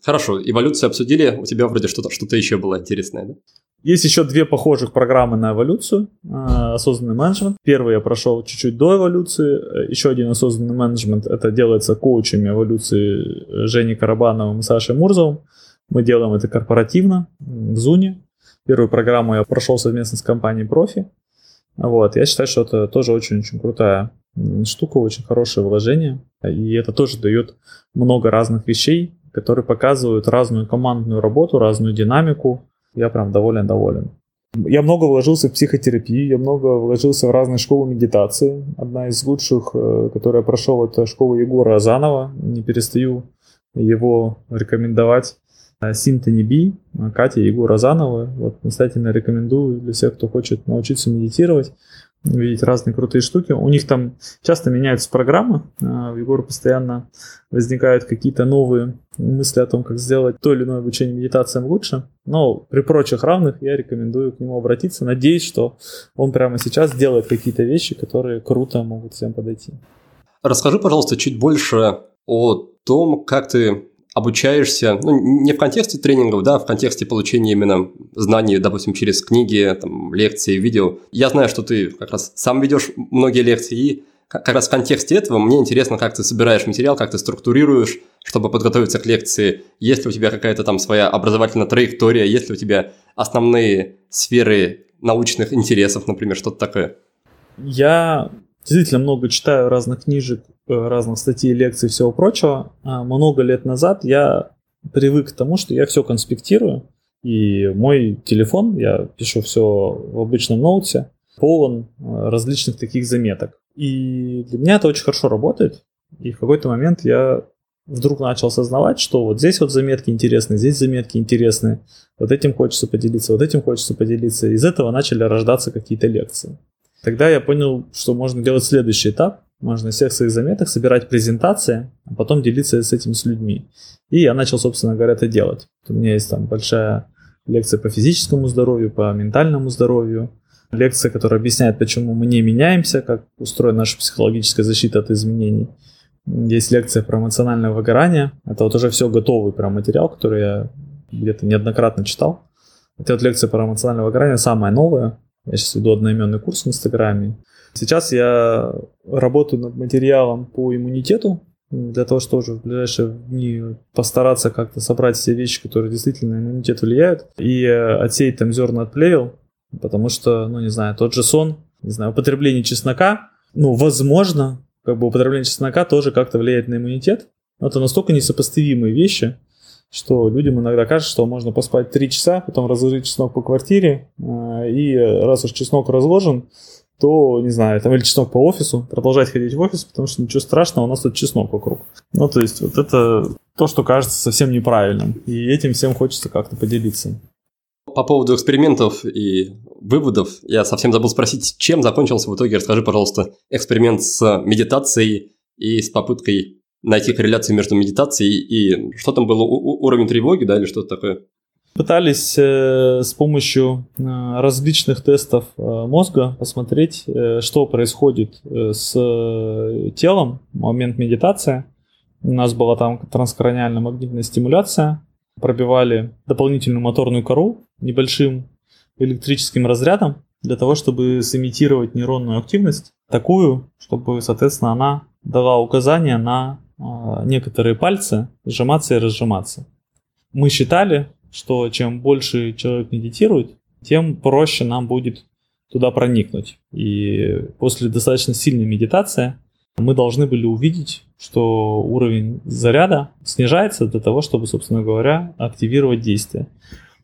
Хорошо, эволюцию обсудили, у тебя вроде что-то что еще было интересное, да? Есть еще две похожих программы на эволюцию. А, осознанный менеджмент. Первый я прошел чуть-чуть до эволюции. Еще один осознанный менеджмент. Это делается коучами эволюции Жени Карабановым и Сашей Мурзовым. Мы делаем это корпоративно в Зуне. Первую программу я прошел совместно с компанией Профи. Вот. Я считаю, что это тоже очень-очень крутая штука, очень хорошее вложение. И это тоже дает много разных вещей, которые показывают разную командную работу, разную динамику, я прям доволен-доволен. Я много вложился в психотерапию, я много вложился в разные школы медитации. Одна из лучших, э, которую я прошел, это школа Егора Азанова. Не перестаю его рекомендовать. Синтони Би, Катя и Егор Азановы. Вот настоятельно рекомендую для всех, кто хочет научиться медитировать видеть разные крутые штуки. У них там часто меняются программы. А, у Егора постоянно возникают какие-то новые мысли о том, как сделать то или иное обучение медитациям лучше. Но при прочих равных я рекомендую к нему обратиться. Надеюсь, что он прямо сейчас делает какие-то вещи, которые круто могут всем подойти. Расскажи, пожалуйста, чуть больше о том, как ты обучаешься, ну, не в контексте тренингов, да, а в контексте получения именно знаний, допустим, через книги, там, лекции, видео. Я знаю, что ты как раз сам ведешь многие лекции, и как раз в контексте этого мне интересно, как ты собираешь материал, как ты структурируешь, чтобы подготовиться к лекции. Есть ли у тебя какая-то там своя образовательная траектория, есть ли у тебя основные сферы научных интересов, например, что-то такое? Я действительно много читаю разных книжек, разных статей, лекций и всего прочего. А много лет назад я привык к тому, что я все конспектирую, и мой телефон, я пишу все в обычном ноуте, полон э, различных таких заметок. И для меня это очень хорошо работает. И в какой-то момент я вдруг начал осознавать, что вот здесь вот заметки интересные, здесь заметки интересные, вот этим хочется поделиться, вот этим хочется поделиться. Из этого начали рождаться какие-то лекции. Тогда я понял, что можно делать следующий этап. Можно из всех своих заметок собирать презентации, а потом делиться с этим с людьми. И я начал, собственно говоря, это делать. У меня есть там большая лекция по физическому здоровью, по ментальному здоровью, лекция, которая объясняет, почему мы не меняемся, как устроена наша психологическая защита от изменений. Есть лекция про эмоциональное выгорание. Это вот уже все готовый прям материал, который я где-то неоднократно читал. Это вот лекция про эмоциональное выгорание самая новая. Я сейчас веду одноименный курс в Инстаграме. Сейчас я работаю над материалом по иммунитету, для того, чтобы уже в ближайшие дни постараться как-то собрать все вещи, которые действительно на иммунитет влияют, и э, отсеять там зерна от плевел, потому что, ну, не знаю, тот же сон, не знаю, употребление чеснока, ну, возможно, как бы употребление чеснока тоже как-то влияет на иммунитет, но это настолько несопоставимые вещи, что людям иногда кажется, что можно поспать 3 часа, потом разложить чеснок по квартире, э, и раз уж чеснок разложен, то, не знаю, там или чеснок по офису, продолжать ходить в офис, потому что ничего страшного, у нас тут чеснок вокруг. Ну, то есть вот это то, что кажется совсем неправильным, и этим всем хочется как-то поделиться. По поводу экспериментов и выводов, я совсем забыл спросить, чем закончился в итоге, расскажи, пожалуйста, эксперимент с медитацией и с попыткой найти корреляцию между медитацией и что там было, уровень тревоги, да, или что-то такое? Пытались э, с помощью э, различных тестов э, мозга посмотреть, э, что происходит э, с телом в момент медитации. У нас была там транскраниальная магнитная стимуляция. Пробивали дополнительную моторную кору небольшим электрическим разрядом для того, чтобы сымитировать нейронную активность такую, чтобы, соответственно, она дала указания на э, некоторые пальцы сжиматься и разжиматься. Мы считали, что чем больше человек медитирует, тем проще нам будет туда проникнуть. И после достаточно сильной медитации мы должны были увидеть, что уровень заряда снижается для того, чтобы, собственно говоря, активировать действие.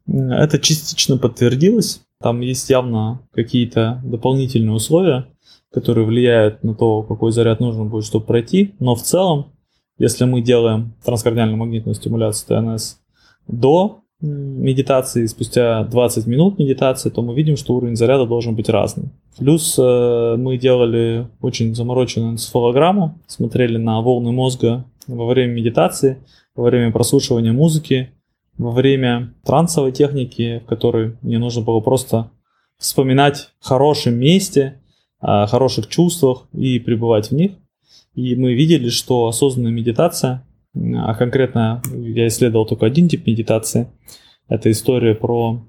Это частично подтвердилось. Там есть явно какие-то дополнительные условия, которые влияют на то, какой заряд нужен будет, чтобы пройти. Но в целом, если мы делаем транскордиальную магнитную стимуляцию ТНС до медитации, спустя 20 минут медитации, то мы видим, что уровень заряда должен быть разный. Плюс э, мы делали очень замороченную энцефалограмму, смотрели на волны мозга во время медитации, во время прослушивания музыки, во время трансовой техники, в которой мне нужно было просто вспоминать в хорошем месте, о хороших чувствах и пребывать в них. И мы видели, что осознанная медитация а конкретно я исследовал только один тип медитации. Это история про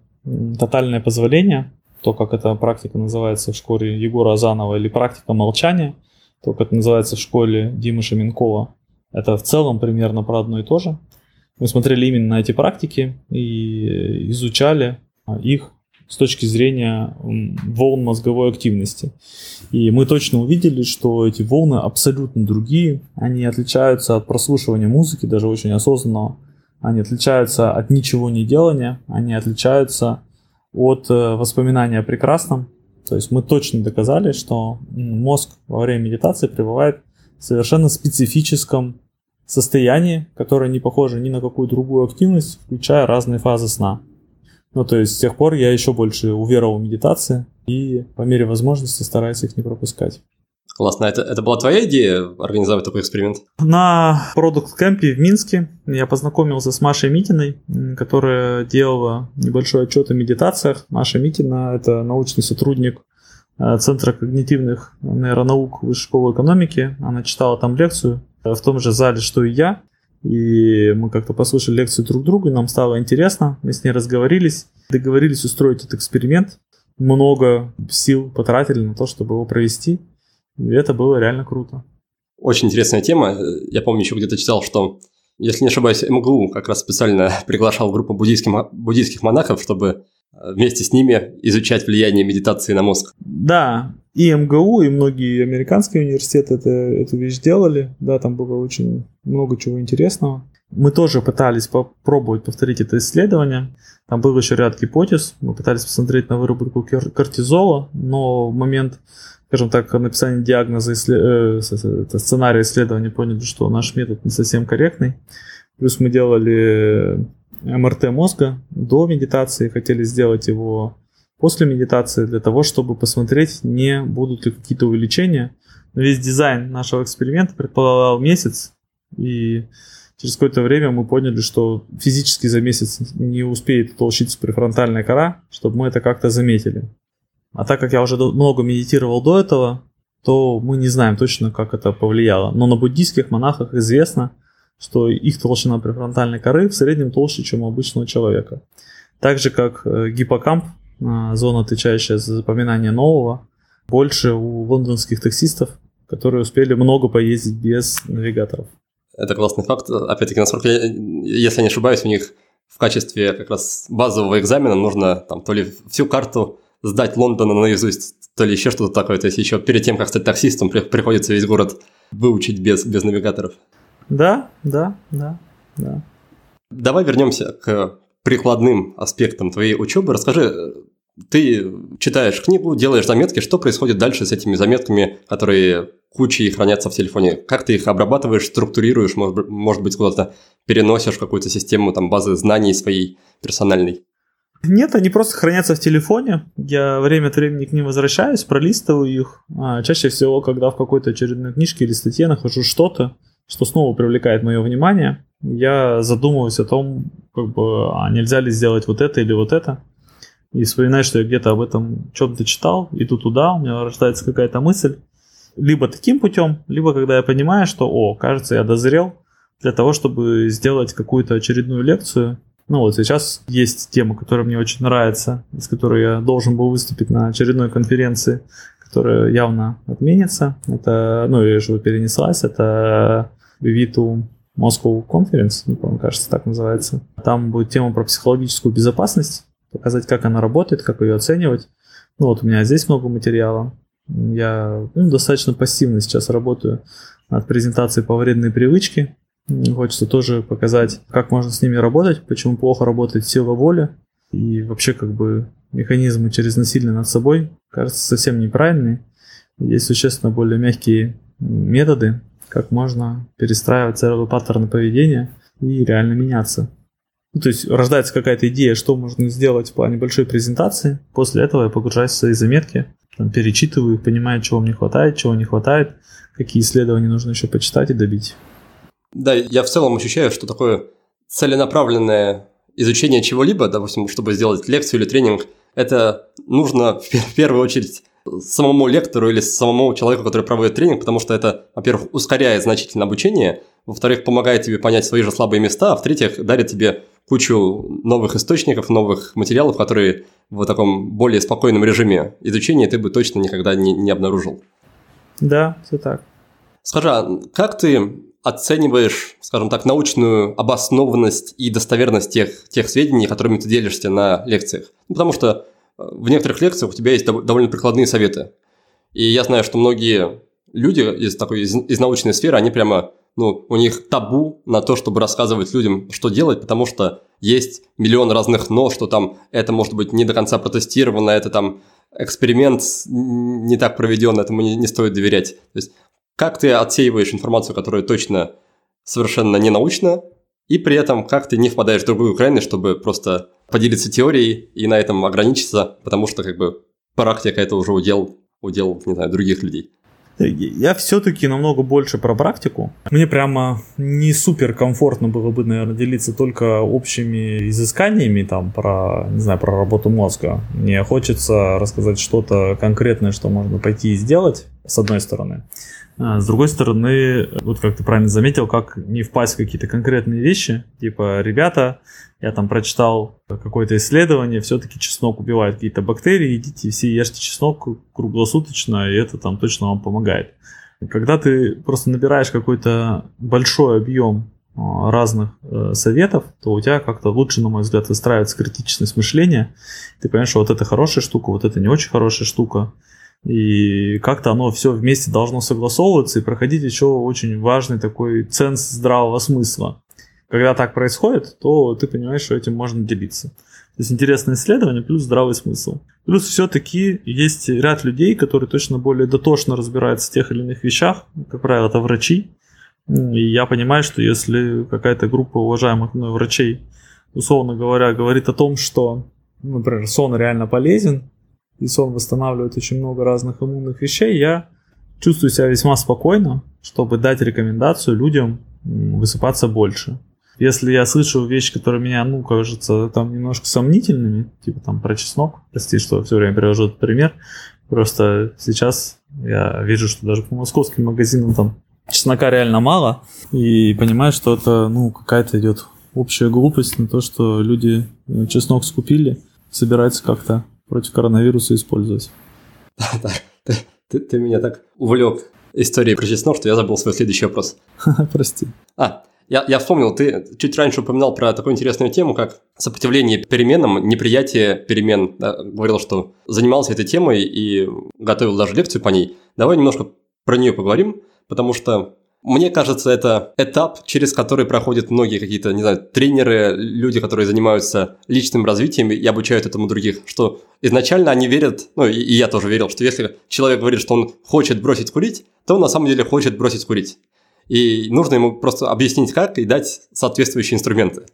тотальное позволение, то, как эта практика называется в школе Егора Азанова, или практика молчания, то, как это называется в школе Димы Шаменкова. Это в целом примерно про одно и то же. Мы смотрели именно на эти практики и изучали их с точки зрения волн мозговой активности. И мы точно увидели, что эти волны абсолютно другие. Они отличаются от прослушивания музыки, даже очень осознанного. Они отличаются от ничего не делания. Они отличаются от э, воспоминания о прекрасном. То есть мы точно доказали, что мозг во время медитации пребывает в совершенно специфическом состоянии, которое не похоже ни на какую другую активность, включая разные фазы сна. Ну, то есть с тех пор я еще больше уверовал в медитации и по мере возможности стараюсь их не пропускать. Классно. Это, это была твоя идея организовать такой эксперимент? На продукт кемпе в Минске я познакомился с Машей Митиной, которая делала небольшой отчет о медитациях. Маша Митина – это научный сотрудник э, Центра когнитивных нейронаук Высшей школы экономики. Она читала там лекцию в том же зале, что и я. И мы как-то послушали лекцию друг друга, и нам стало интересно, мы с ней разговорились, договорились устроить этот эксперимент. Много сил потратили на то, чтобы его провести, и это было реально круто. Очень интересная тема. Я помню, еще где-то читал, что, если не ошибаюсь, МГУ как раз специально приглашал группу буддийских, буддийских монахов, чтобы вместе с ними изучать влияние медитации на мозг. Да, и МГУ, и многие американские университеты это, эту вещь делали. Да, там было очень много чего интересного. Мы тоже пытались попробовать повторить это исследование. Там был еще ряд гипотез. Мы пытались посмотреть на выработку кортизола, но в момент, скажем так, написания диагноза, э, сценария исследования поняли, что наш метод не совсем корректный. Плюс мы делали МРТ мозга до медитации, хотели сделать его после медитации для того, чтобы посмотреть, не будут ли какие-то увеличения весь дизайн нашего эксперимента предполагал месяц, и через какое-то время мы поняли, что физически за месяц не успеет толщиться префронтальная кора, чтобы мы это как-то заметили. А так как я уже много медитировал до этого, то мы не знаем точно, как это повлияло. Но на буддийских монахах известно, что их толщина префронтальной коры в среднем толще, чем у обычного человека. Так же, как э, гиппокамп, э, зона, отвечающая за запоминание нового, больше у лондонских таксистов, которые успели много поездить без навигаторов. Это классный факт. Опять-таки, насколько я, если не ошибаюсь, у них в качестве как раз базового экзамена нужно там то ли всю карту сдать Лондона наизусть, то ли еще что-то такое. То есть еще перед тем, как стать таксистом, приходится весь город выучить без, без навигаторов. Да, да, да, да. Давай вернемся к прикладным аспектам твоей учебы. Расскажи, ты читаешь книгу, делаешь заметки, что происходит дальше с этими заметками, которые кучей хранятся в телефоне? Как ты их обрабатываешь, структурируешь, может, может быть, куда-то переносишь какую-то систему там, базы знаний своей персональной? Нет, они просто хранятся в телефоне. Я время от времени к ним возвращаюсь, пролистываю их. А, чаще всего, когда в какой-то очередной книжке или статье нахожу что-то, что снова привлекает мое внимание, я задумываюсь о том, как бы, а нельзя ли сделать вот это или вот это. И вспоминаю, что я где-то об этом чем-то читал, иду туда, у меня рождается какая-то мысль. Либо таким путем, либо когда я понимаю, что, о, кажется, я дозрел для того, чтобы сделать какую-то очередную лекцию, ну вот сейчас есть тема, которая мне очень нравится, с которой я должен был выступить на очередной конференции, которая явно отменится. Это, ну, я же перенеслась, это V2 Moscow Conference, не помню, кажется, так называется. Там будет тема про психологическую безопасность, показать, как она работает, как ее оценивать. Ну вот у меня здесь много материала. Я ну, достаточно пассивно сейчас работаю над презентацией по вредной привычке. Хочется тоже показать, как можно с ними работать, почему плохо работает сила воли. И вообще как бы механизмы через насилие над собой, кажется, совсем неправильные. Есть существенно более мягкие методы, как можно перестраивать целые паттерны поведения и реально меняться. Ну, то есть рождается какая-то идея, что можно сделать в плане большой презентации. После этого я погружаюсь в свои заметки, там, перечитываю их, понимаю, чего мне хватает, чего не хватает, какие исследования нужно еще почитать и добить. Да, я в целом ощущаю, что такое целенаправленное изучение чего-либо, допустим, чтобы сделать лекцию или тренинг, это нужно в первую очередь самому лектору или самому человеку, который проводит тренинг, потому что это, во-первых, ускоряет значительно обучение, во-вторых, помогает тебе понять свои же слабые места, а в-третьих, дарит тебе кучу новых источников, новых материалов, которые в таком более спокойном режиме изучения ты бы точно никогда не, не обнаружил. Да, все так. Скажи, а как ты оцениваешь, скажем так, научную обоснованность и достоверность тех, тех сведений, которыми ты делишься на лекциях? Ну, потому что в некоторых лекциях у тебя есть довольно прикладные советы. И я знаю, что многие люди из такой из, из научной сферы, они прямо, ну, у них табу на то, чтобы рассказывать людям, что делать, потому что есть миллион разных «но», что там это может быть не до конца протестировано, это там эксперимент не так проведен, этому не, не стоит доверять. То есть как ты отсеиваешь информацию, которая точно совершенно не научна, и при этом как ты не впадаешь в другую крайность, чтобы просто поделиться теорией и на этом ограничиться, потому что как бы практика это уже удел, удел, не знаю, других людей. Я все-таки намного больше про практику. Мне прямо не супер комфортно было бы, наверное, делиться только общими изысканиями там про, не знаю, про работу мозга. Мне хочется рассказать что-то конкретное, что можно пойти и сделать, с одной стороны. А, с другой стороны, вот как ты правильно заметил, как не впасть в какие-то конкретные вещи, типа, ребята, я там прочитал какое-то исследование, все-таки чеснок убивает какие-то бактерии, идите все ешьте чеснок круглосуточно, и это там точно вам помогает. Когда ты просто набираешь какой-то большой объем а, разных э, советов, то у тебя как-то лучше, на мой взгляд, выстраивается критичность мышления. Ты понимаешь, что вот это хорошая штука, вот это не очень хорошая штука. И как-то оно все вместе должно согласовываться и проходить еще очень важный такой ценз здравого смысла. Когда так происходит, то ты понимаешь, что этим можно делиться. То есть интересное исследование плюс здравый смысл. Плюс все-таки есть ряд людей, которые точно более дотошно разбираются в тех или иных вещах. Как правило, это врачи. И я понимаю, что если какая-то группа уважаемых мной врачей, условно говоря, говорит о том, что, например, сон реально полезен, и сон восстанавливает очень много разных иммунных вещей, я чувствую себя весьма спокойно, чтобы дать рекомендацию людям высыпаться больше. Если я слышу вещи, которые меня, ну, кажутся там немножко сомнительными, типа там про чеснок, прости, что все время привожу этот пример, просто сейчас я вижу, что даже по московским магазинам там чеснока реально мало, и понимаю, что это, ну, какая-то идет общая глупость на то, что люди э, чеснок скупили, собираются как-то против коронавируса использовать. Ты, ты, ты меня так увлек историей про чеснок, что я забыл свой следующий вопрос. Прости. А, я, я вспомнил, ты чуть раньше упоминал про такую интересную тему, как сопротивление переменам, неприятие перемен. Да, говорил, что занимался этой темой и готовил даже лекцию по ней. Давай немножко про нее поговорим, потому что мне кажется, это этап, через который проходят многие какие-то, не знаю, тренеры, люди, которые занимаются личным развитием и обучают этому других, что изначально они верят, ну и, я тоже верил, что если человек говорит, что он хочет бросить курить, то он на самом деле хочет бросить курить. И нужно ему просто объяснить как и дать соответствующие инструменты.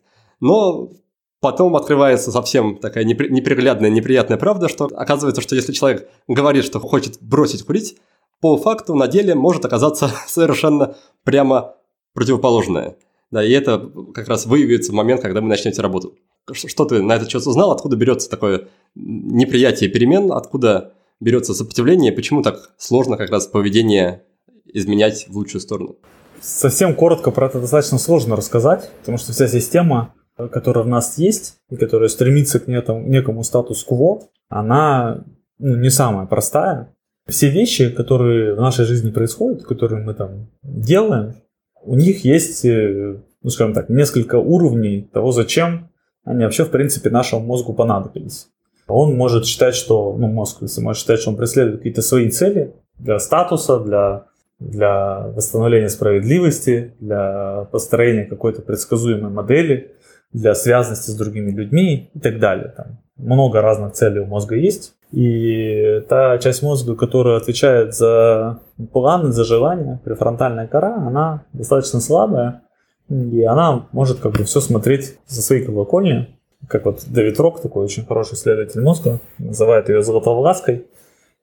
Но Потом открывается совсем такая неприглядная, неприятная правда, что оказывается, что если человек говорит, что хочет бросить курить, по факту на деле может оказаться совершенно прямо противоположное. Да, и это как раз выявится в момент, когда вы начнете работу. Что ты на этот счет узнал? Откуда берется такое неприятие перемен? Откуда берется сопротивление? Почему так сложно как раз поведение изменять в лучшую сторону? Совсем коротко про это достаточно сложно рассказать, потому что вся система, которая в нас есть, и которая стремится к некому, статус-кво, она ну, не самая простая. Все вещи, которые в нашей жизни происходят, которые мы там делаем, у них есть, э, ну скажем так, несколько уровней того, зачем они вообще, в принципе, нашему мозгу понадобились. Он может считать, что, ну, мозг, если может считать, что он преследует какие-то свои цели для статуса, для, для восстановления справедливости, для построения какой-то предсказуемой модели, для связанности с другими людьми и так далее. Там много разных целей у мозга есть. И та часть мозга, которая отвечает за планы, за желания, префронтальная кора, она достаточно слабая, и она может как бы все смотреть за своей колокольни. Как вот Дэвид Рок, такой очень хороший исследователь мозга, называет ее золотовлаской.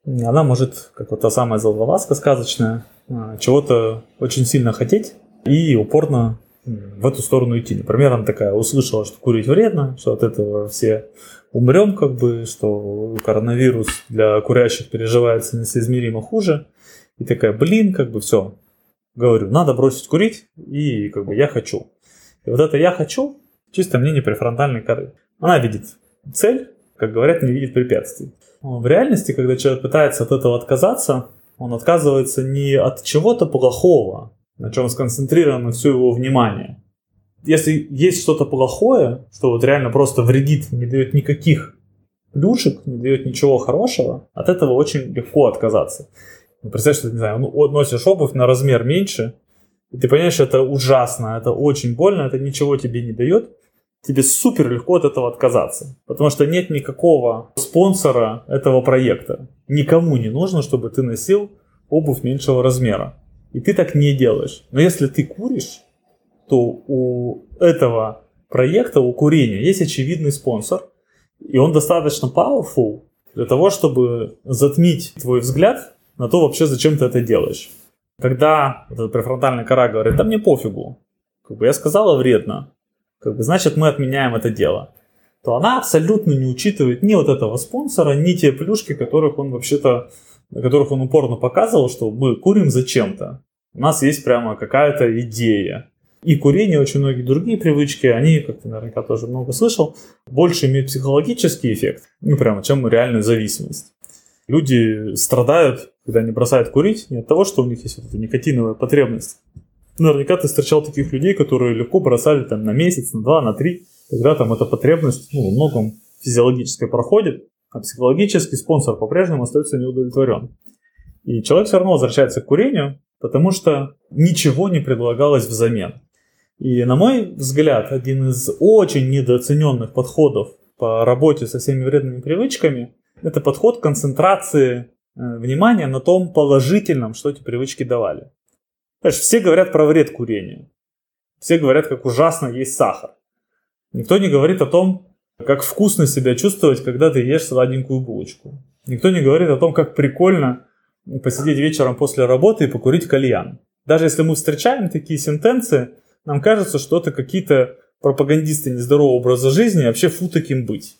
Она может, как вот та самая золотовласка сказочная, а, чего-то очень сильно хотеть и упорно в эту сторону идти. Например, она такая услышала, что курить вредно, что от этого все умрем, как бы, что коронавирус для курящих переживается несоизмеримо хуже. И такая, блин, как бы все. Говорю, надо бросить курить, и как бы я хочу. И вот это я хочу, чисто мнение префронтальной коры. Она видит цель, как говорят, не видит препятствий. В реальности, когда человек пытается от этого отказаться, он отказывается не от чего-то плохого, на чем сконцентрировано все его внимание. Если есть что-то плохое, что вот реально просто вредит, не дает никаких плюшек, не дает ничего хорошего, от этого очень легко отказаться. Ну, представь, что, не знаю, ну, носишь обувь на размер меньше, и ты понимаешь, это ужасно, это очень больно, это ничего тебе не дает, тебе супер легко от этого отказаться. Потому что нет никакого спонсора этого проекта. Никому не нужно, чтобы ты носил обувь меньшего размера. И ты так не делаешь. Но если ты куришь, то у этого проекта, у курения, есть очевидный спонсор. И он достаточно powerful для того, чтобы затмить твой взгляд на то вообще, зачем ты это делаешь. Когда вот эта префронтальная кора говорит, да мне пофигу, как бы я сказала вредно, как бы значит мы отменяем это дело, то она абсолютно не учитывает ни вот этого спонсора, ни те плюшки, которых он вообще-то, которых он упорно показывал, что мы курим зачем-то у нас есть прямо какая-то идея. И курение, очень многие другие привычки, они, как ты наверняка тоже много слышал, больше имеют психологический эффект, ну прямо, чем реальную зависимость. Люди страдают, когда они бросают курить, не от того, что у них есть вот эта никотиновая потребность. Наверняка ты встречал таких людей, которые легко бросали там на месяц, на два, на три, когда там эта потребность ну, во многом физиологической проходит, а психологический спонсор по-прежнему остается неудовлетворен. И человек все равно возвращается к курению, потому что ничего не предлагалось взамен. И, на мой взгляд, один из очень недооцененных подходов по работе со всеми вредными привычками – это подход концентрации э, внимания на том положительном, что эти привычки давали. Знаешь, все говорят про вред курения. Все говорят, как ужасно есть сахар. Никто не говорит о том, как вкусно себя чувствовать, когда ты ешь сладенькую булочку. Никто не говорит о том, как прикольно посидеть вечером после работы и покурить кальян. Даже если мы встречаем такие сентенции, нам кажется, что это какие-то пропагандисты нездорового образа жизни, вообще фу таким быть.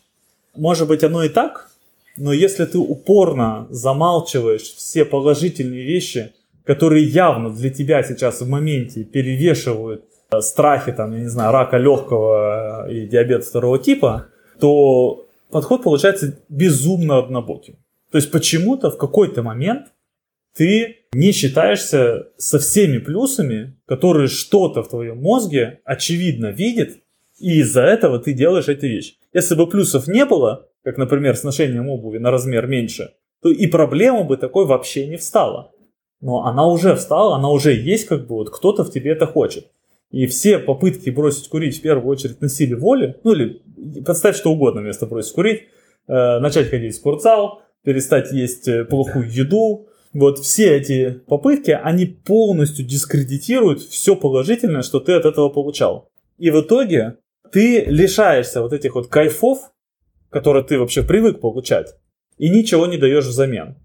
Может быть, оно и так, но если ты упорно замалчиваешь все положительные вещи, которые явно для тебя сейчас в моменте перевешивают э, страхи, там, я не знаю, рака легкого и диабет второго типа, то подход получается безумно однобоким. То есть почему-то в какой-то момент ты не считаешься со всеми плюсами, которые что-то в твоем мозге очевидно видит, и из-за этого ты делаешь эти вещи. Если бы плюсов не было, как, например, с ношением обуви на размер меньше, то и проблема бы такой вообще не встала. Но она уже встала, она уже есть, как бы вот кто-то в тебе это хочет. И все попытки бросить курить в первую очередь на силе воли, ну или представь что угодно вместо бросить курить, э, начать ходить в спортзал, перестать есть э, плохую еду, вот все эти попытки, они полностью дискредитируют все положительное, что ты от этого получал. И в итоге ты лишаешься вот этих вот кайфов, которые ты вообще привык получать, и ничего не даешь взамен.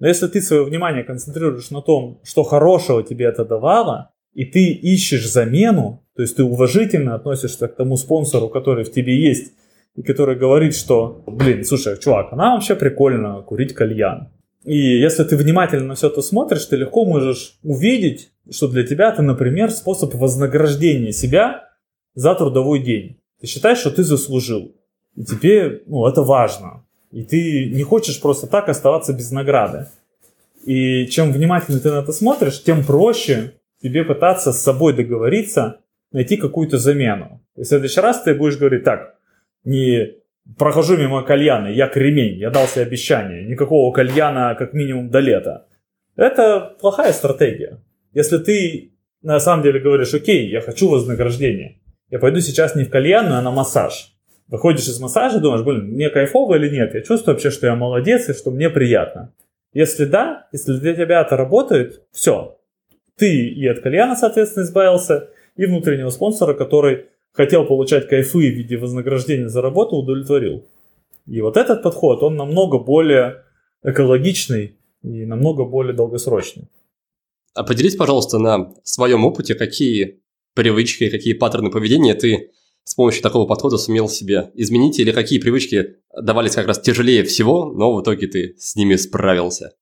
Но если ты свое внимание концентрируешь на том, что хорошего тебе это давало, и ты ищешь замену, то есть ты уважительно относишься к тому спонсору, который в тебе есть, и который говорит, что, блин, слушай, чувак, она вообще прикольно курить кальян. И если ты внимательно на все это смотришь, ты легко можешь увидеть, что для тебя это, например, способ вознаграждения себя за трудовой день. Ты считаешь, что ты заслужил. И тебе ну, это важно. И ты не хочешь просто так оставаться без награды. И чем внимательнее ты на это смотришь, тем проще тебе пытаться с собой договориться, найти какую-то замену. И в следующий раз ты будешь говорить так, не прохожу мимо кальяна, я кремень, я дал себе обещание, никакого кальяна как минимум до лета. Это плохая стратегия. Если ты на самом деле говоришь, окей, я хочу вознаграждение, я пойду сейчас не в кальянную, а на массаж. Выходишь из массажа, думаешь, блин, мне кайфово или нет? Я чувствую вообще, что я молодец и что мне приятно. Если да, если для тебя это работает, все. Ты и от кальяна, соответственно, избавился, и внутреннего спонсора, который хотел получать кайфы в виде вознаграждения за работу, удовлетворил. И вот этот подход, он намного более экологичный и намного более долгосрочный. А поделись, пожалуйста, на своем опыте, какие привычки, какие паттерны поведения ты с помощью такого подхода сумел себе изменить, или какие привычки давались как раз тяжелее всего, но в итоге ты с ними справился?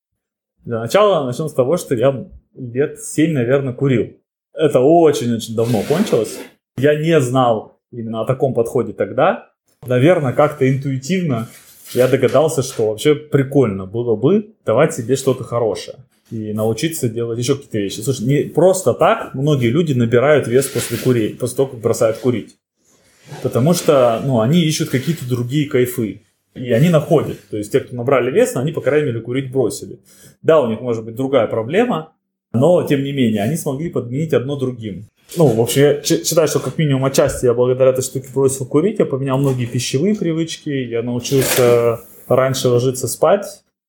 Для начала начнем с того, что я лет 7, наверное, курил. Это очень-очень давно кончилось. Я не знал именно о таком подходе тогда. Наверное, как-то интуитивно я догадался, что вообще прикольно было бы давать себе что-то хорошее и научиться делать еще какие-то вещи. Слушай, не просто так многие люди набирают вес после курения, после того, как бросают курить. Потому что, ну, они ищут какие-то другие кайфы. И они находят. То есть те, кто набрали вес, они, по крайней мере, курить бросили. Да, у них может быть другая проблема, но, тем не менее, они смогли подменить одно другим. Ну, в общем, я считаю, что как минимум отчасти я благодаря этой штуке бросил курить, я поменял многие пищевые привычки, я научился раньше ложиться спать,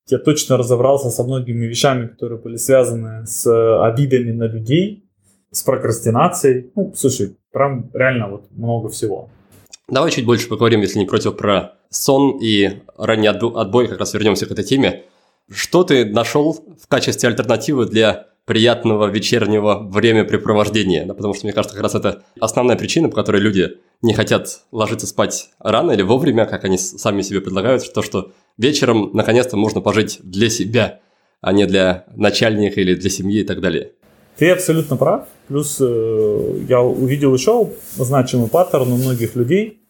я точно разобрался со многими вещами, которые были связаны с обидами на людей, с прокрастинацией. Ну, слушай, прям реально вот много всего. Давай чуть больше поговорим, если не против, про сон и ранний отбой, как раз вернемся к этой теме. Что ты нашел в качестве альтернативы для приятного вечернего времяпрепровождения. Да, потому что, мне кажется, как раз это основная причина, по которой люди не хотят ложиться спать рано или вовремя, как они сами себе предлагают, то, что вечером наконец-то можно пожить для себя, а не для начальника или для семьи и так далее. Ты абсолютно прав. Плюс э, я увидел еще значимый паттерн у многих людей.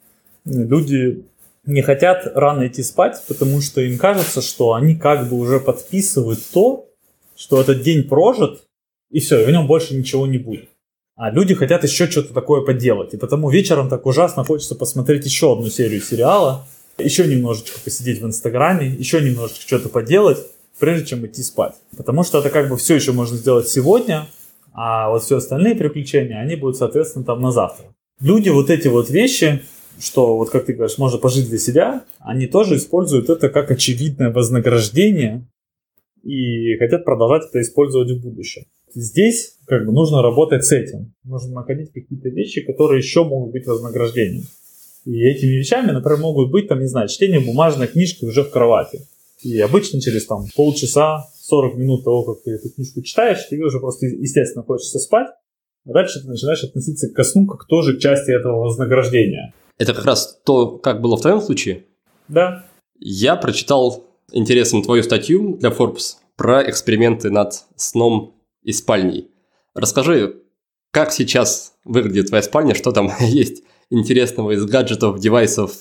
Люди не хотят рано идти спать, потому что им кажется, что они как бы уже подписывают то, что этот день прожит, и все, и в нем больше ничего не будет. А люди хотят еще что-то такое поделать. И потому вечером так ужасно хочется посмотреть еще одну серию сериала, еще немножечко посидеть в Инстаграме, еще немножечко что-то поделать, прежде чем идти спать. Потому что это как бы все еще можно сделать сегодня, а вот все остальные приключения, они будут, соответственно, там на завтра. Люди вот эти вот вещи, что вот как ты говоришь, можно пожить для себя, они тоже используют это как очевидное вознаграждение и хотят продолжать это использовать в будущем. Здесь как бы нужно работать с этим. Нужно находить какие-то вещи, которые еще могут быть вознаграждением. И этими вещами, например, могут быть, там, не знаю, чтение бумажной книжки уже в кровати. И обычно через там полчаса, 40 минут того, как ты эту книжку читаешь, тебе уже просто, естественно, хочется спать. А дальше ты начинаешь относиться ко сну как тоже к части этого вознаграждения. Это как раз то, как было в твоем случае? Да. Я прочитал интересом твою статью для Forbes про эксперименты над сном и спальней. Расскажи, как сейчас выглядит твоя спальня, что там есть интересного из гаджетов, девайсов,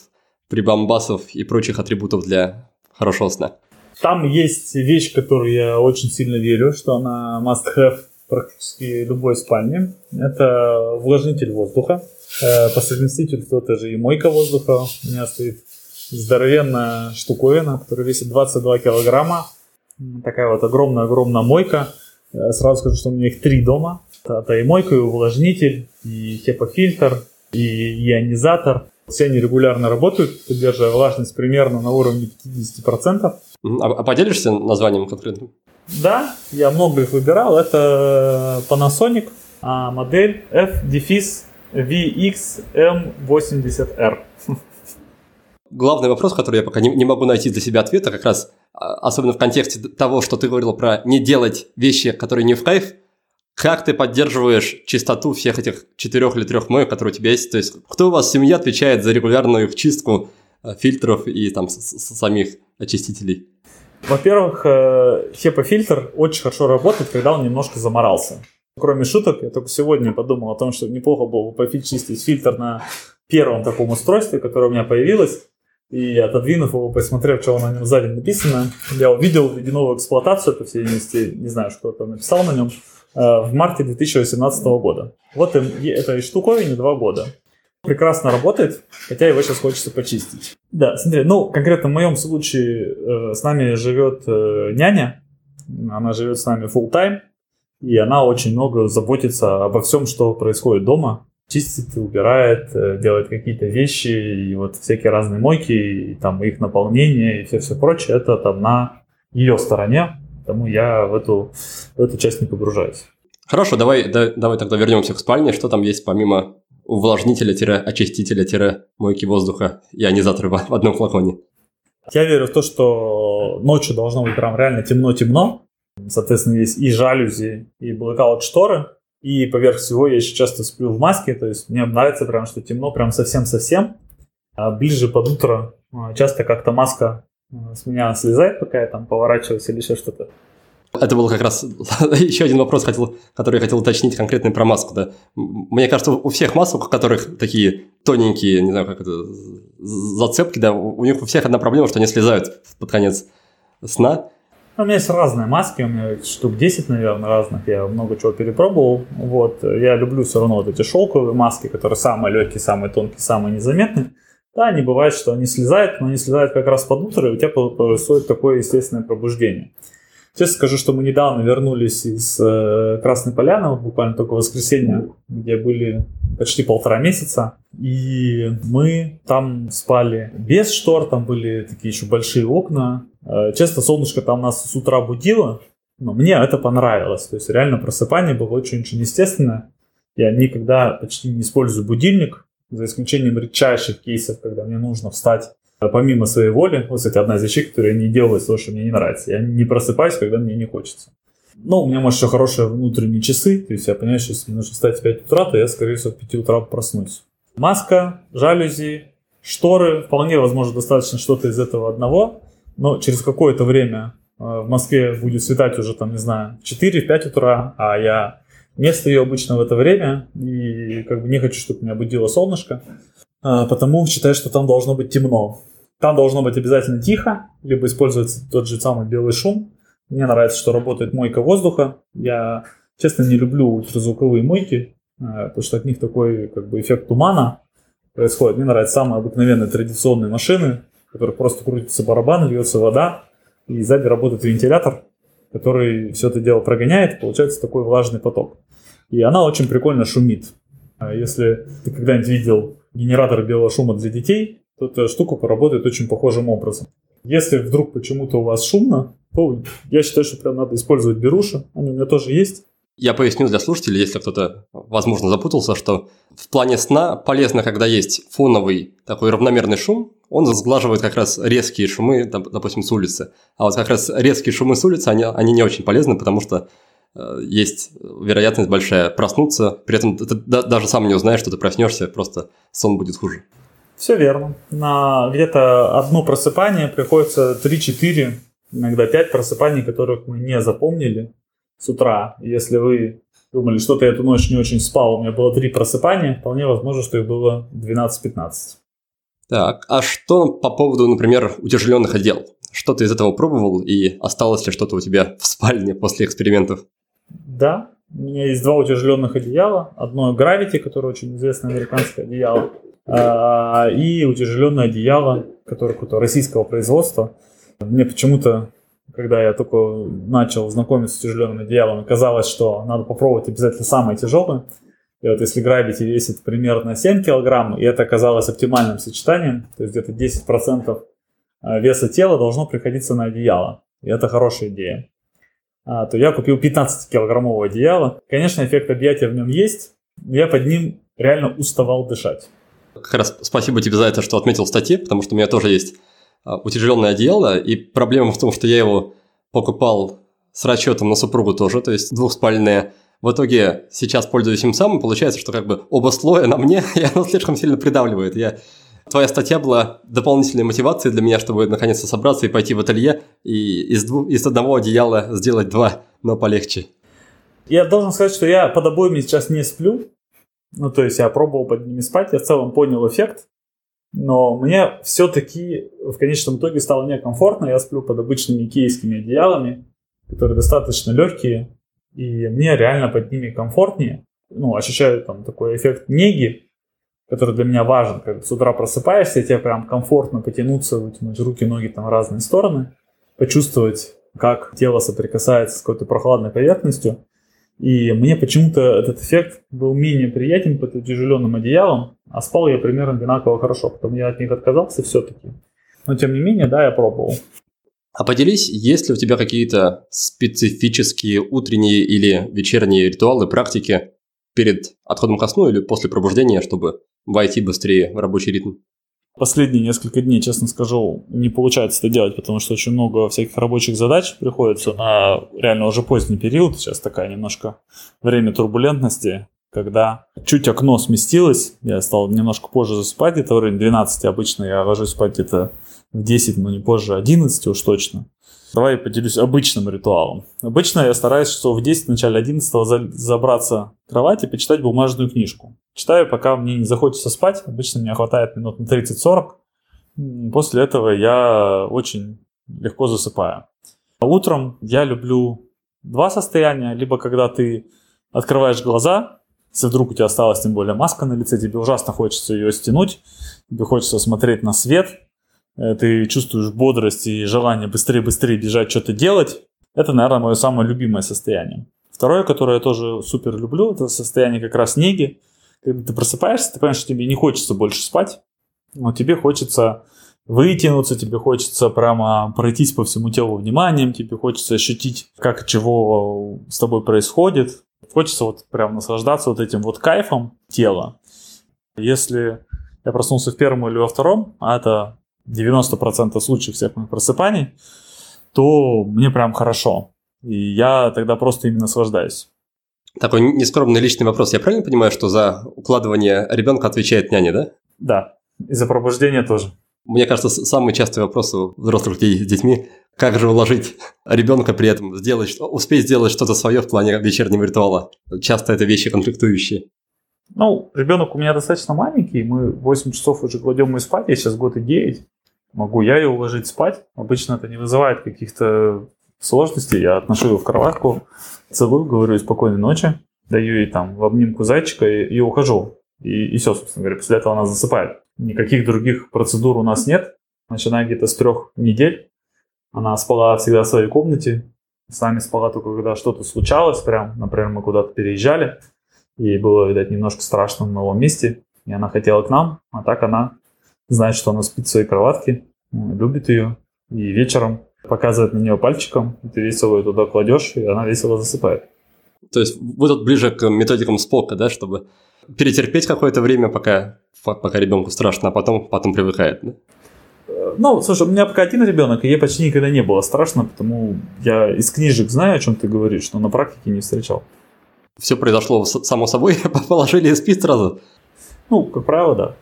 прибамбасов и прочих атрибутов для хорошего сна? Там есть вещь, которую я очень сильно верю, что она must-have практически любой спальне. Это увлажнитель воздуха. Э, по совместительству это же и мойка воздуха. У меня стоит здоровенная штуковина, которая весит 22 килограмма. Такая вот огромная-огромная мойка. Э, сразу скажу, что у меня их три дома. Это и мойка, и увлажнитель, и хепофильтр, и ионизатор. Все они регулярно работают, поддерживая влажность примерно на уровне 50%. А, а поделишься названием конкретным? Да, я много их выбирал. Это Panasonic, а модель F-VXM80R. Главный вопрос, который я пока не, не могу найти для себя ответа, как раз а, особенно в контексте того, что ты говорил про не делать вещи, которые не в кайф, как ты поддерживаешь чистоту всех этих четырех или трех моек, которые у тебя есть? То есть, кто у вас в семье отвечает за регулярную их чистку э, фильтров и там самих очистителей? Во-первых, HEPA-фильтр э, очень хорошо работает, когда он немножко заморался. Кроме шуток, я только сегодня подумал о том, что неплохо было бы почистить фильтр на первом таком устройстве, которое у меня появилось. И отодвинув его, посмотрев, что на нем сзади написано, я увидел ледяную эксплуатацию, по всей видимости, не знаю, что там написал на нем. Э, в марте 2018 года. Вот этой штуковине два года. Прекрасно работает, хотя его сейчас хочется почистить. Да, смотри, ну, конкретно в моем случае э, с нами живет э, няня, она живет с нами full time, и она очень много заботится обо всем, что происходит дома. Чистит, убирает, э, делает какие-то вещи, и вот всякие разные мойки, и там их наполнение, и все-все прочее, это там на ее стороне. Поэтому я в эту, в эту часть не погружаюсь. Хорошо, давай, да, давай тогда вернемся к спальне. Что там есть помимо увлажнителя-очистителя-мойки воздуха и ионизатора в одном флаконе? Я верю в то, что ночью должно быть прям реально темно-темно. Соответственно, есть и жалюзи, и blackout шторы. И поверх всего я еще часто сплю в маске. То есть мне нравится прям, что темно, прям совсем-совсем. А ближе под утро а, часто как-то маска с меня слезает, пока я там поворачиваюсь или еще что-то. Это был как раз еще один вопрос, хотел, который я хотел уточнить конкретно про маску. Да. Мне кажется, у всех масок, у которых такие тоненькие, не знаю, как это, зацепки, да, у них у всех одна проблема, что они слезают под конец сна. У меня есть разные маски, у меня штук 10, наверное, разных, я много чего перепробовал. Вот. Я люблю все равно вот эти шелковые маски, которые самые легкие, самые тонкие, самые незаметные. Да, не бывает, что они слезают, но они слезают как раз под утро, и у тебя происходит такое естественное пробуждение. Честно скажу, что мы недавно вернулись из э, Красной Поляны, вот буквально только в воскресенье, где были почти полтора месяца. И мы там спали без штор, там были такие еще большие окна. Э, честно, солнышко там нас с утра будило, но мне это понравилось. То есть реально просыпание было очень-очень естественное. Я никогда почти не использую будильник, за исключением редчайших кейсов, когда мне нужно встать помимо своей воли. Вот, кстати, одна из вещей, которую я не делаю, то, что мне не нравится. Я не просыпаюсь, когда мне не хочется. Но у меня, может, еще хорошие внутренние часы. То есть я понимаю, что если мне нужно встать в 5 утра, то я, скорее всего, в 5 утра проснусь. Маска, жалюзи, шторы. Вполне возможно, достаточно что-то из этого одного. Но через какое-то время э, в Москве будет светать уже, там, не знаю, в 4-5 утра, а я не стою обычно в это время и как бы не хочу, чтобы меня будило солнышко, потому считаю, что там должно быть темно. Там должно быть обязательно тихо, либо использоваться тот же самый белый шум. Мне нравится, что работает мойка воздуха. Я, честно, не люблю ультразвуковые мойки, а, потому что от них такой как бы эффект тумана происходит. Мне нравятся самые обыкновенные традиционные машины, в которых просто крутится барабан, льется вода, и сзади работает вентилятор, который все это дело прогоняет, получается такой влажный поток. И она очень прикольно шумит. А если ты когда-нибудь видел генератор белого шума для детей, то эта штука поработает очень похожим образом. Если вдруг почему-то у вас шумно, то я считаю, что прям надо использовать беруши. Они у меня тоже есть. Я поясню для слушателей, если кто-то, возможно, запутался, что в плане сна полезно, когда есть фоновый такой равномерный шум, он сглаживает как раз резкие шумы, допустим, с улицы. А вот как раз резкие шумы с улицы, они, они не очень полезны, потому что есть вероятность большая проснуться, при этом ты даже сам не узнаешь, что ты проснешься, просто сон будет хуже. Все верно. На где-то одно просыпание приходится 3-4, иногда 5 просыпаний, которых мы не запомнили с утра. Если вы думали, что-то я эту ночь не очень спал, у меня было 3 просыпания, вполне возможно, что их было 12-15. Так, а что по поводу, например, утяжеленных одеял? Что ты из этого пробовал и осталось ли что-то у тебя в спальне после экспериментов? Да, у меня есть два утяжеленных одеяла. Одно Gravity, которое очень известное американское одеяло, а, и утяжеленное одеяло, которое какое-то российского производства. Мне почему-то, когда я только начал знакомиться с утяжеленным одеялом, казалось, что надо попробовать обязательно самое тяжелое. И вот если Gravity весит примерно 7 килограмм, и это оказалось оптимальным сочетанием, то есть где-то 10% а, веса тела должно приходиться на одеяло. И это хорошая идея. А, то я купил 15-килограммовое одеяло. Конечно, эффект объятия в нем есть, но я под ним реально уставал дышать. Как раз спасибо тебе за это, что отметил в статье, потому что у меня тоже есть а, утяжеленное одеяло, и проблема в том, что я его покупал с расчетом на супругу тоже, то есть двухспальное. В итоге сейчас пользуюсь им сам, и получается, что как бы оба слоя на мне, и оно слишком сильно придавливает. Я... Твоя статья была дополнительной мотивацией для меня, чтобы наконец-то собраться и пойти в ателье, и из, двух, из одного одеяла сделать два, но полегче. Я должен сказать, что я под обоими сейчас не сплю, ну, то есть я пробовал под ними спать, я в целом понял эффект, но мне все-таки в конечном итоге стало некомфортно. Я сплю под обычными киевскими одеялами, которые достаточно легкие, и мне реально под ними комфортнее. Ну, ощущаю там такой эффект неги, который для меня важен. Как с утра просыпаешься, тебе прям комфортно потянуться, вытянуть руки, ноги там в разные стороны, почувствовать, как тело соприкасается с какой-то прохладной поверхностью. И мне почему-то этот эффект был менее приятен под утяжеленным одеялом, а спал я примерно одинаково хорошо. Потом я от них отказался все-таки. Но тем не менее, да, я пробовал. А поделись, есть ли у тебя какие-то специфические утренние или вечерние ритуалы, практики перед отходом ко сну или после пробуждения, чтобы войти быстрее в рабочий ритм? Последние несколько дней, честно скажу, не получается это делать, потому что очень много всяких рабочих задач приходится на реально уже поздний период. Сейчас такая немножко время турбулентности, когда чуть окно сместилось, я стал немножко позже засыпать, где-то в районе 12 обычно я ложусь спать где-то в 10, но не позже 11 уж точно. Давай я поделюсь обычным ритуалом. Обычно я стараюсь что в 10, в начале 11 забраться в кровать и почитать бумажную книжку. Читаю, пока мне не захочется спать. Обычно мне хватает минут на 30-40. После этого я очень легко засыпаю. А утром я люблю два состояния. Либо когда ты открываешь глаза, если вдруг у тебя осталась тем более маска на лице, тебе ужасно хочется ее стянуть, тебе хочется смотреть на свет, ты чувствуешь бодрость и желание быстрее-быстрее бежать, что-то делать. Это, наверное, мое самое любимое состояние. Второе, которое я тоже супер люблю, это состояние как раз неги. Когда ты просыпаешься, ты понимаешь, что тебе не хочется больше спать, но тебе хочется вытянуться, тебе хочется прямо пройтись по всему телу вниманием, тебе хочется ощутить, как чего с тобой происходит. Хочется вот прям наслаждаться вот этим вот кайфом тела. Если я проснулся в первом или во втором, а это 90% случаев всех моих просыпаний, то мне прям хорошо. И я тогда просто им наслаждаюсь. Такой нескромный личный вопрос. Я правильно понимаю, что за укладывание ребенка отвечает няня, да? Да. И за пробуждение тоже. Мне кажется, самый частый вопрос у взрослых людей с детьми – как же уложить ребенка при этом, сделать, успеть сделать что-то свое в плане вечернего ритуала? Часто это вещи конфликтующие. Ну, ребенок у меня достаточно маленький, мы 8 часов уже кладем и спать, я сейчас год и 9. Могу я ее уложить спать. Обычно это не вызывает каких-то сложностей. Я отношу ее в кроватку, целую, говорю спокойной ночи, даю ей там в обнимку зайчика и, и ухожу. И, и все, собственно говоря, после этого она засыпает. Никаких других процедур у нас нет, начиная где-то с трех недель. Она спала всегда в своей комнате. С нами спала только когда что-то случалось, прям, например, мы куда-то переезжали. Ей было, видать, немножко страшно в новом месте. И она хотела к нам, а так она знает, что она спит в своей кроватке, любит ее. И вечером показывает на нее пальчиком, и ты весело ее туда кладешь, и она весело засыпает. То есть вы тут ближе к методикам Спока, да, чтобы перетерпеть какое-то время, пока, пока ребенку страшно, а потом, потом привыкает, да? Ну, слушай, у меня пока один ребенок, и ей почти никогда не было страшно, потому я из книжек знаю, о чем ты говоришь, но на практике не встречал. Все произошло само собой, положили и спит сразу? Ну, как правило, да.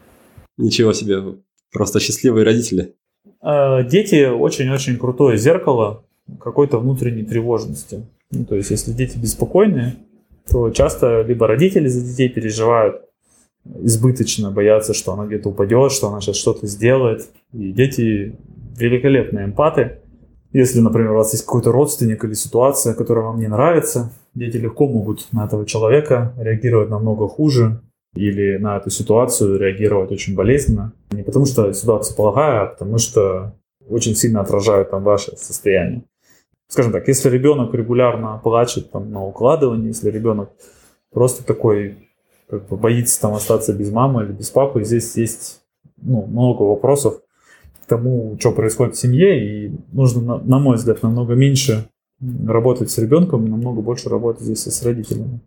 Ничего себе, просто счастливые родители. Э, дети очень-очень крутое зеркало какой-то внутренней тревожности. Ну, то есть, если дети беспокойные, то часто либо родители за детей переживают избыточно, боятся, что она где-то упадет, что она сейчас что-то сделает. И дети великолепные эмпаты. Если, например, у вас есть какой-то родственник или ситуация, которая вам не нравится, дети легко могут на этого человека реагировать намного хуже или на эту ситуацию реагировать очень болезненно. Не потому что ситуация плохая, а потому что очень сильно отражают там ваше состояние. Скажем так, если ребенок регулярно плачет там, на укладывании, если ребенок просто такой как бы боится там остаться без мамы или без папы, здесь есть ну, много вопросов к тому, что происходит в семье, и нужно, на, мой взгляд, намного меньше работать с ребенком, намного больше работать здесь с родителями.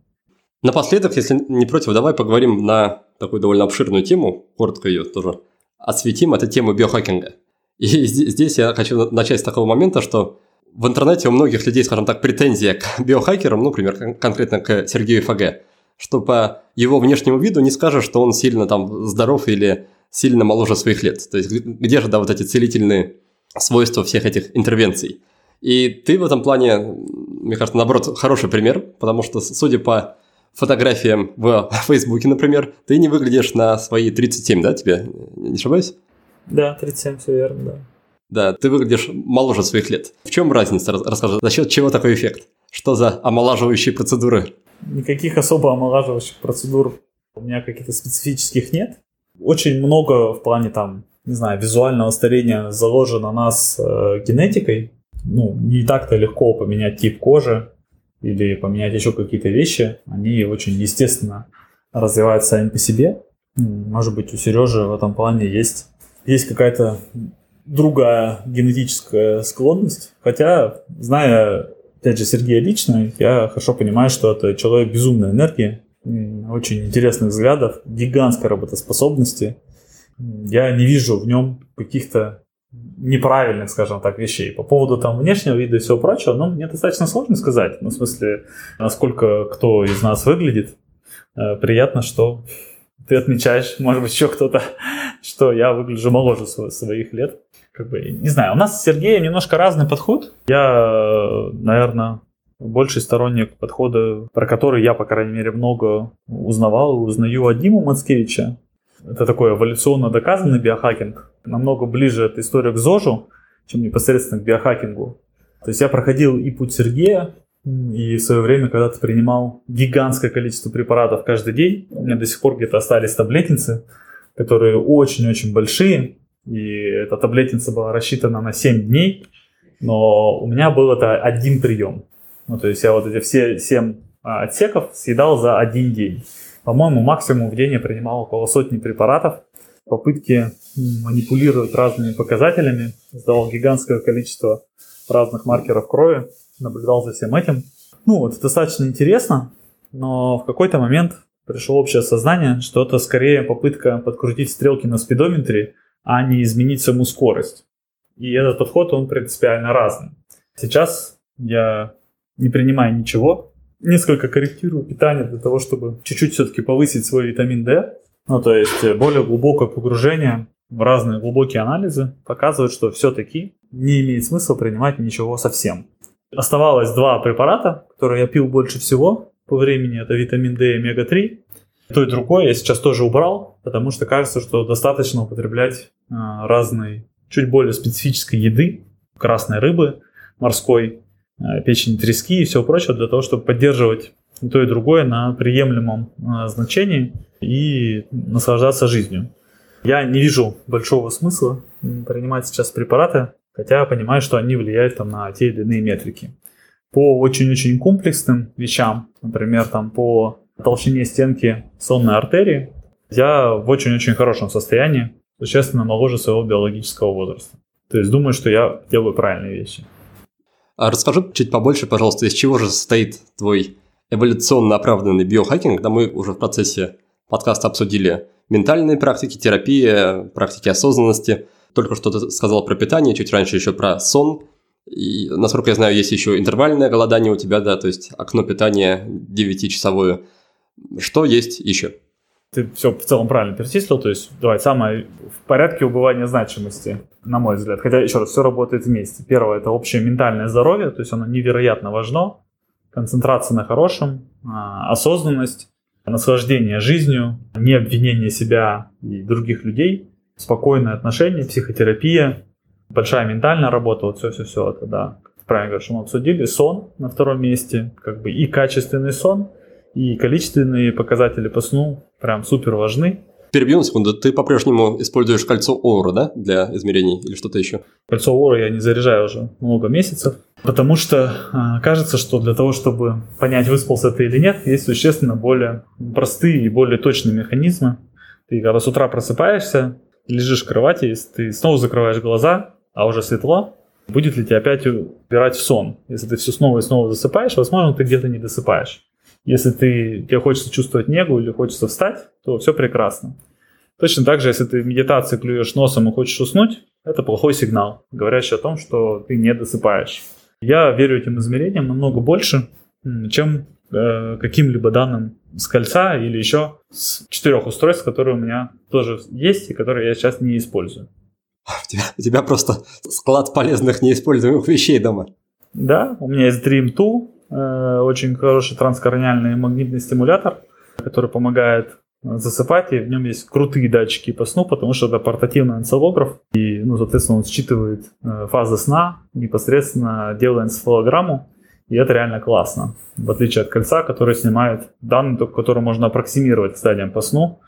Напоследок, если не против, давай поговорим на такую довольно обширную тему, коротко ее тоже осветим, это тему биохакинга. И здесь я хочу начать с такого момента, что в интернете у многих людей, скажем так, претензия к биохакерам, ну, например, конкретно к Сергею ФГ, что по его внешнему виду не скажешь, что он сильно там здоров или сильно моложе своих лет. То есть где же, да, вот эти целительные свойства всех этих интервенций. И ты в этом плане, мне кажется, наоборот, хороший пример, потому что, судя по фотографиям в Фейсбуке, например, ты не выглядишь на свои 37, да, тебе? Не ошибаюсь? Да, 37, все верно, да. Да, ты выглядишь моложе своих лет. В чем разница? Расскажи, за счет чего такой эффект? Что за омолаживающие процедуры? Никаких особо омолаживающих процедур у меня каких-то специфических нет. Очень много в плане там, не знаю, визуального старения заложено нас э, генетикой. Ну, не так-то легко поменять тип кожи или поменять еще какие-то вещи. Они очень естественно развиваются сами по себе. Может быть, у Сережи в этом плане есть, есть какая-то другая генетическая склонность. Хотя, зная, опять же, Сергея лично, я хорошо понимаю, что это человек безумной энергии, очень интересных взглядов, гигантской работоспособности. Я не вижу в нем каких-то неправильных, скажем так, вещей. По поводу там внешнего вида и всего прочего, ну, мне достаточно сложно сказать. Ну, в смысле, насколько кто из нас выглядит. Э, приятно, что ты отмечаешь, может быть, еще кто-то, что я выгляжу моложе своих лет как бы, не знаю, у нас с Сергеем немножко разный подход. Я, наверное, больший сторонник подхода, про который я, по крайней мере, много узнавал узнаю от Димы Мацкевича. Это такой эволюционно доказанный биохакинг. Намного ближе эта история к ЗОЖу, чем непосредственно к биохакингу. То есть я проходил и путь Сергея, и в свое время когда-то принимал гигантское количество препаратов каждый день. У меня до сих пор где-то остались таблетницы, которые очень-очень большие и эта таблетница была рассчитана на 7 дней, но у меня был это один прием. Ну, то есть я вот эти все 7 а, отсеков съедал за один день. По-моему, максимум в день я принимал около сотни препаратов. Попытки манипулировать разными показателями. Сдавал гигантское количество разных маркеров крови. Наблюдал за всем этим. Ну, это достаточно интересно, но в какой-то момент пришло общее сознание, что это скорее попытка подкрутить стрелки на спидометре, а не изменить саму скорость. И этот подход, он принципиально разный. Сейчас я не принимаю ничего, несколько корректирую питание для того, чтобы чуть-чуть все-таки повысить свой витамин D. Ну, то есть э, более глубокое погружение разные глубокие анализы показывают, что все-таки не имеет смысла принимать ничего совсем. Оставалось два препарата, которые я пил больше всего по времени. Это витамин D и омега-3. То и другое я сейчас тоже убрал, потому что кажется, что достаточно употреблять а, разной, чуть более специфической еды, красной рыбы, морской, а, печени трески и все прочее, для того, чтобы поддерживать и то, и другое на приемлемом а, значении и наслаждаться жизнью. Я не вижу большого смысла принимать сейчас препараты, хотя понимаю, что они влияют там, на те или иные метрики. По очень-очень комплексным вещам, например, там, по толщине стенки сонной артерии, я в очень-очень хорошем состоянии, существенно моложе своего биологического возраста. То есть думаю, что я делаю правильные вещи. А расскажи чуть побольше, пожалуйста, из чего же состоит твой эволюционно оправданный биохакинг, да мы уже в процессе подкаста обсудили ментальные практики, терапия, практики осознанности. Только что ты сказал про питание, чуть раньше еще про сон. И, насколько я знаю, есть еще интервальное голодание у тебя, да, то есть окно питания 9-часовое. Что есть еще? Ты все в целом правильно перечислил, то есть, давай, самое в порядке убывания значимости, на мой взгляд. Хотя, еще раз, все работает вместе. Первое – это общее ментальное здоровье, то есть оно невероятно важно. Концентрация на хорошем, а, осознанность, наслаждение жизнью, не обвинение себя и других людей, спокойное отношение, психотерапия, большая ментальная работа, вот все-все-все это, да, правильно говоришь, мы обсудили. Сон на втором месте, как бы и качественный сон, и количественные показатели по сну прям супер важны. Перебью на секунду, ты по-прежнему используешь кольцо Оура, да, для измерений или что-то еще? Кольцо Оура я не заряжаю уже много месяцев, потому что э, кажется, что для того, чтобы понять, выспался ты или нет, есть существенно более простые и более точные механизмы. Ты когда с утра просыпаешься, лежишь в кровати, ты снова закрываешь глаза, а уже светло, будет ли тебя опять убирать в сон. Если ты все снова и снова засыпаешь, возможно, ты где-то не досыпаешь. Если ты, тебе хочется чувствовать негу или хочется встать, то все прекрасно. Точно так же, если ты в медитации клюешь носом и хочешь уснуть, это плохой сигнал, говорящий о том, что ты не досыпаешь. Я верю этим измерениям намного больше, чем э, каким-либо данным с кольца или еще с четырех устройств, которые у меня тоже есть и которые я сейчас не использую. У тебя, у тебя просто склад полезных неиспользуемых вещей дома. Да, у меня есть Dream 2, Э, очень хороший транскорниальный магнитный стимулятор, который помогает засыпать, и в нем есть крутые датчики по сну, потому что это портативный энцефалограф, и, ну, соответственно, он считывает э, фазы сна, непосредственно делая энцефалограмму, и это реально классно, в отличие от кольца, которое снимает данные, только которые можно аппроксимировать к стадиям по сну,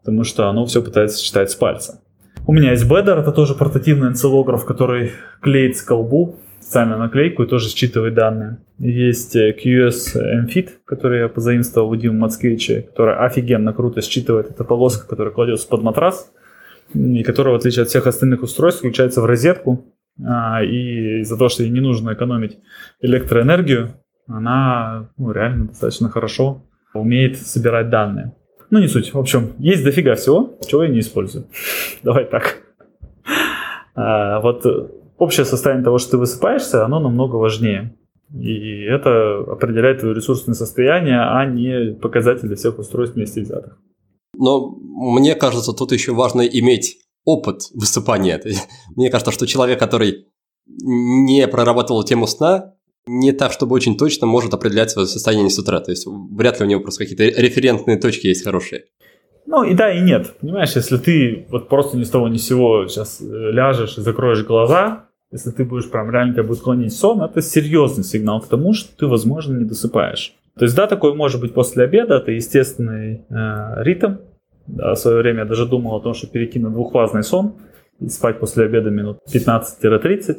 потому что оно все пытается считать с пальца. У меня есть Бедер, это тоже портативный энцефалограф, который клеит с колбу, специальную наклейку и тоже считывает данные. Есть э, QS MFIT, который я позаимствовал у Димы Мацкевича, которая офигенно круто считывает. Это полоска, которая кладется под матрас, и которая, в отличие от всех остальных устройств, включается в розетку. А, и из-за того, что ей не нужно экономить электроэнергию, она ну, реально достаточно хорошо умеет собирать данные. Ну, не суть. В общем, есть дофига всего, чего я не использую. Давай так. А, вот общее состояние того, что ты высыпаешься, оно намного важнее. И это определяет твое ресурсное состояние, а не показатели всех устройств вместе взятых. Но мне кажется, тут еще важно иметь опыт высыпания. Мне кажется, что человек, который не проработал тему сна, не так, чтобы очень точно может определять свое состояние с утра. То есть вряд ли у него просто какие-то референтные точки есть хорошие. Ну и да, и нет. Понимаешь, если ты вот просто ни с того ни с сего сейчас э, ляжешь и закроешь глаза, если ты будешь прям реально тебя будет клонить сон, это серьезный сигнал к тому, что ты, возможно, не досыпаешь. То есть, да, такое может быть после обеда, это естественный э, ритм. Да, в свое время я даже думал о том, что перекину двухфазный сон и спать после обеда минут 15-30.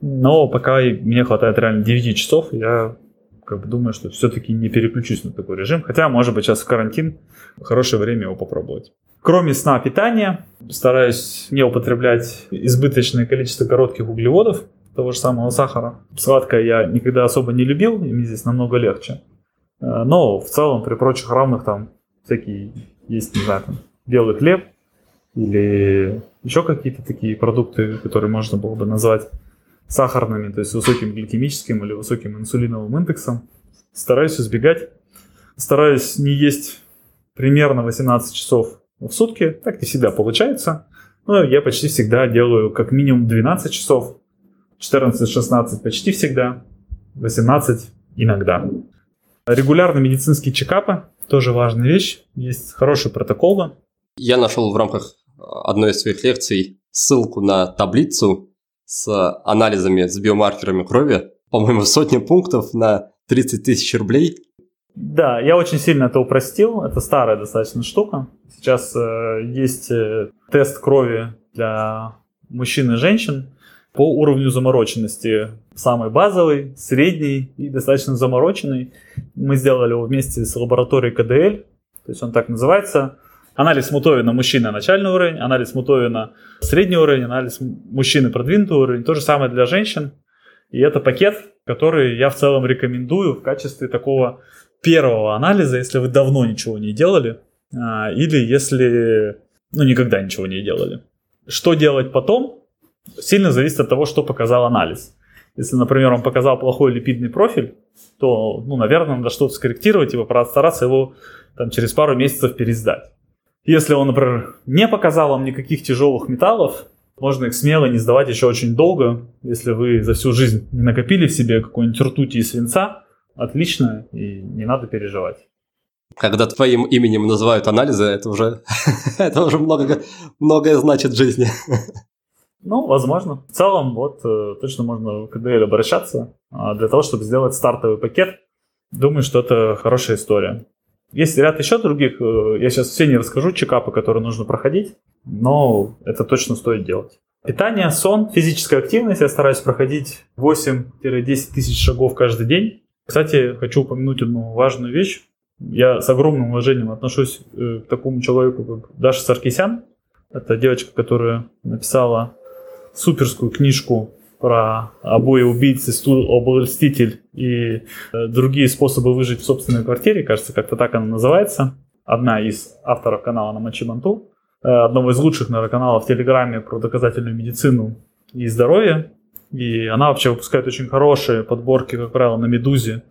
Но пока мне хватает реально 9 часов, я как бы думаю, что все-таки не переключусь на такой режим. Хотя, может быть, сейчас в карантин хорошее время его попробовать. Кроме сна, питания, стараюсь не употреблять избыточное количество коротких углеводов, того же самого сахара. Сладкое я никогда особо не любил, и мне здесь намного легче. Э, но в целом при прочих равных там всякие есть, не знаю, там, белый хлеб или еще какие-то такие продукты, которые можно было бы назвать сахарными, то есть высоким гликемическим или высоким инсулиновым индексом. Стараюсь избегать. Стараюсь не есть примерно 18 часов в сутки. Так не всегда получается. Но я почти всегда делаю как минимум 12 часов. 14-16 почти всегда. 18 иногда. Регулярные медицинские чекапы тоже важная вещь. Есть хорошие протоколы. Я нашел в рамках одной из своих лекций ссылку на таблицу с анализами, с биомаркерами крови. По-моему, сотни пунктов на 30 тысяч рублей. Да, я очень сильно это упростил. Это старая достаточно штука. Сейчас э, есть э, тест крови для мужчин и женщин по уровню замороченности. Самый базовый, средний и достаточно замороченный. Мы сделали его вместе с лабораторией КДЛ. То есть он так называется. Анализ Мутовина мужчина начальный уровень, анализ Мутовина средний уровень, анализ мужчины продвинутый уровень. То же самое для женщин. И это пакет, который я в целом рекомендую в качестве такого первого анализа, если вы давно ничего не делали, а, или если ну, никогда ничего не делали. Что делать потом, сильно зависит от того, что показал анализ. Если, например, он показал плохой липидный профиль, то, ну, наверное, надо что-то скорректировать и постараться его там, через пару месяцев пересдать. Если он, например, не показал вам никаких тяжелых металлов, можно их смело не сдавать еще очень долго. Если вы за всю жизнь не накопили в себе какой-нибудь ртути и свинца, отлично, и не надо переживать. Когда твоим именем называют анализы, это уже, это уже много, многое значит в жизни. Ну, возможно. В целом, вот э, точно можно к КДЛ обращаться а, для того, чтобы сделать стартовый пакет. Думаю, что это хорошая история. Есть ряд еще других, э, я сейчас все не расскажу, чекапы, которые нужно проходить, но это точно стоит делать. Питание, сон, физическая активность. Я стараюсь проходить 8-10 тысяч шагов каждый день. Кстати, хочу упомянуть одну важную вещь. Я с огромным уважением отношусь э, к такому человеку, как Даша Саркисян. Это девочка, которая написала суперскую книжку про обои убийцы, стул обольститель и э, другие способы выжить в собственной квартире, кажется, как-то так она называется. Одна из авторов канала на Мачиманту, э, одного из лучших, наверное, каналов в Телеграме про доказательную медицину и здоровье. И она вообще выпускает очень хорошие подборки, как правило, на Медузе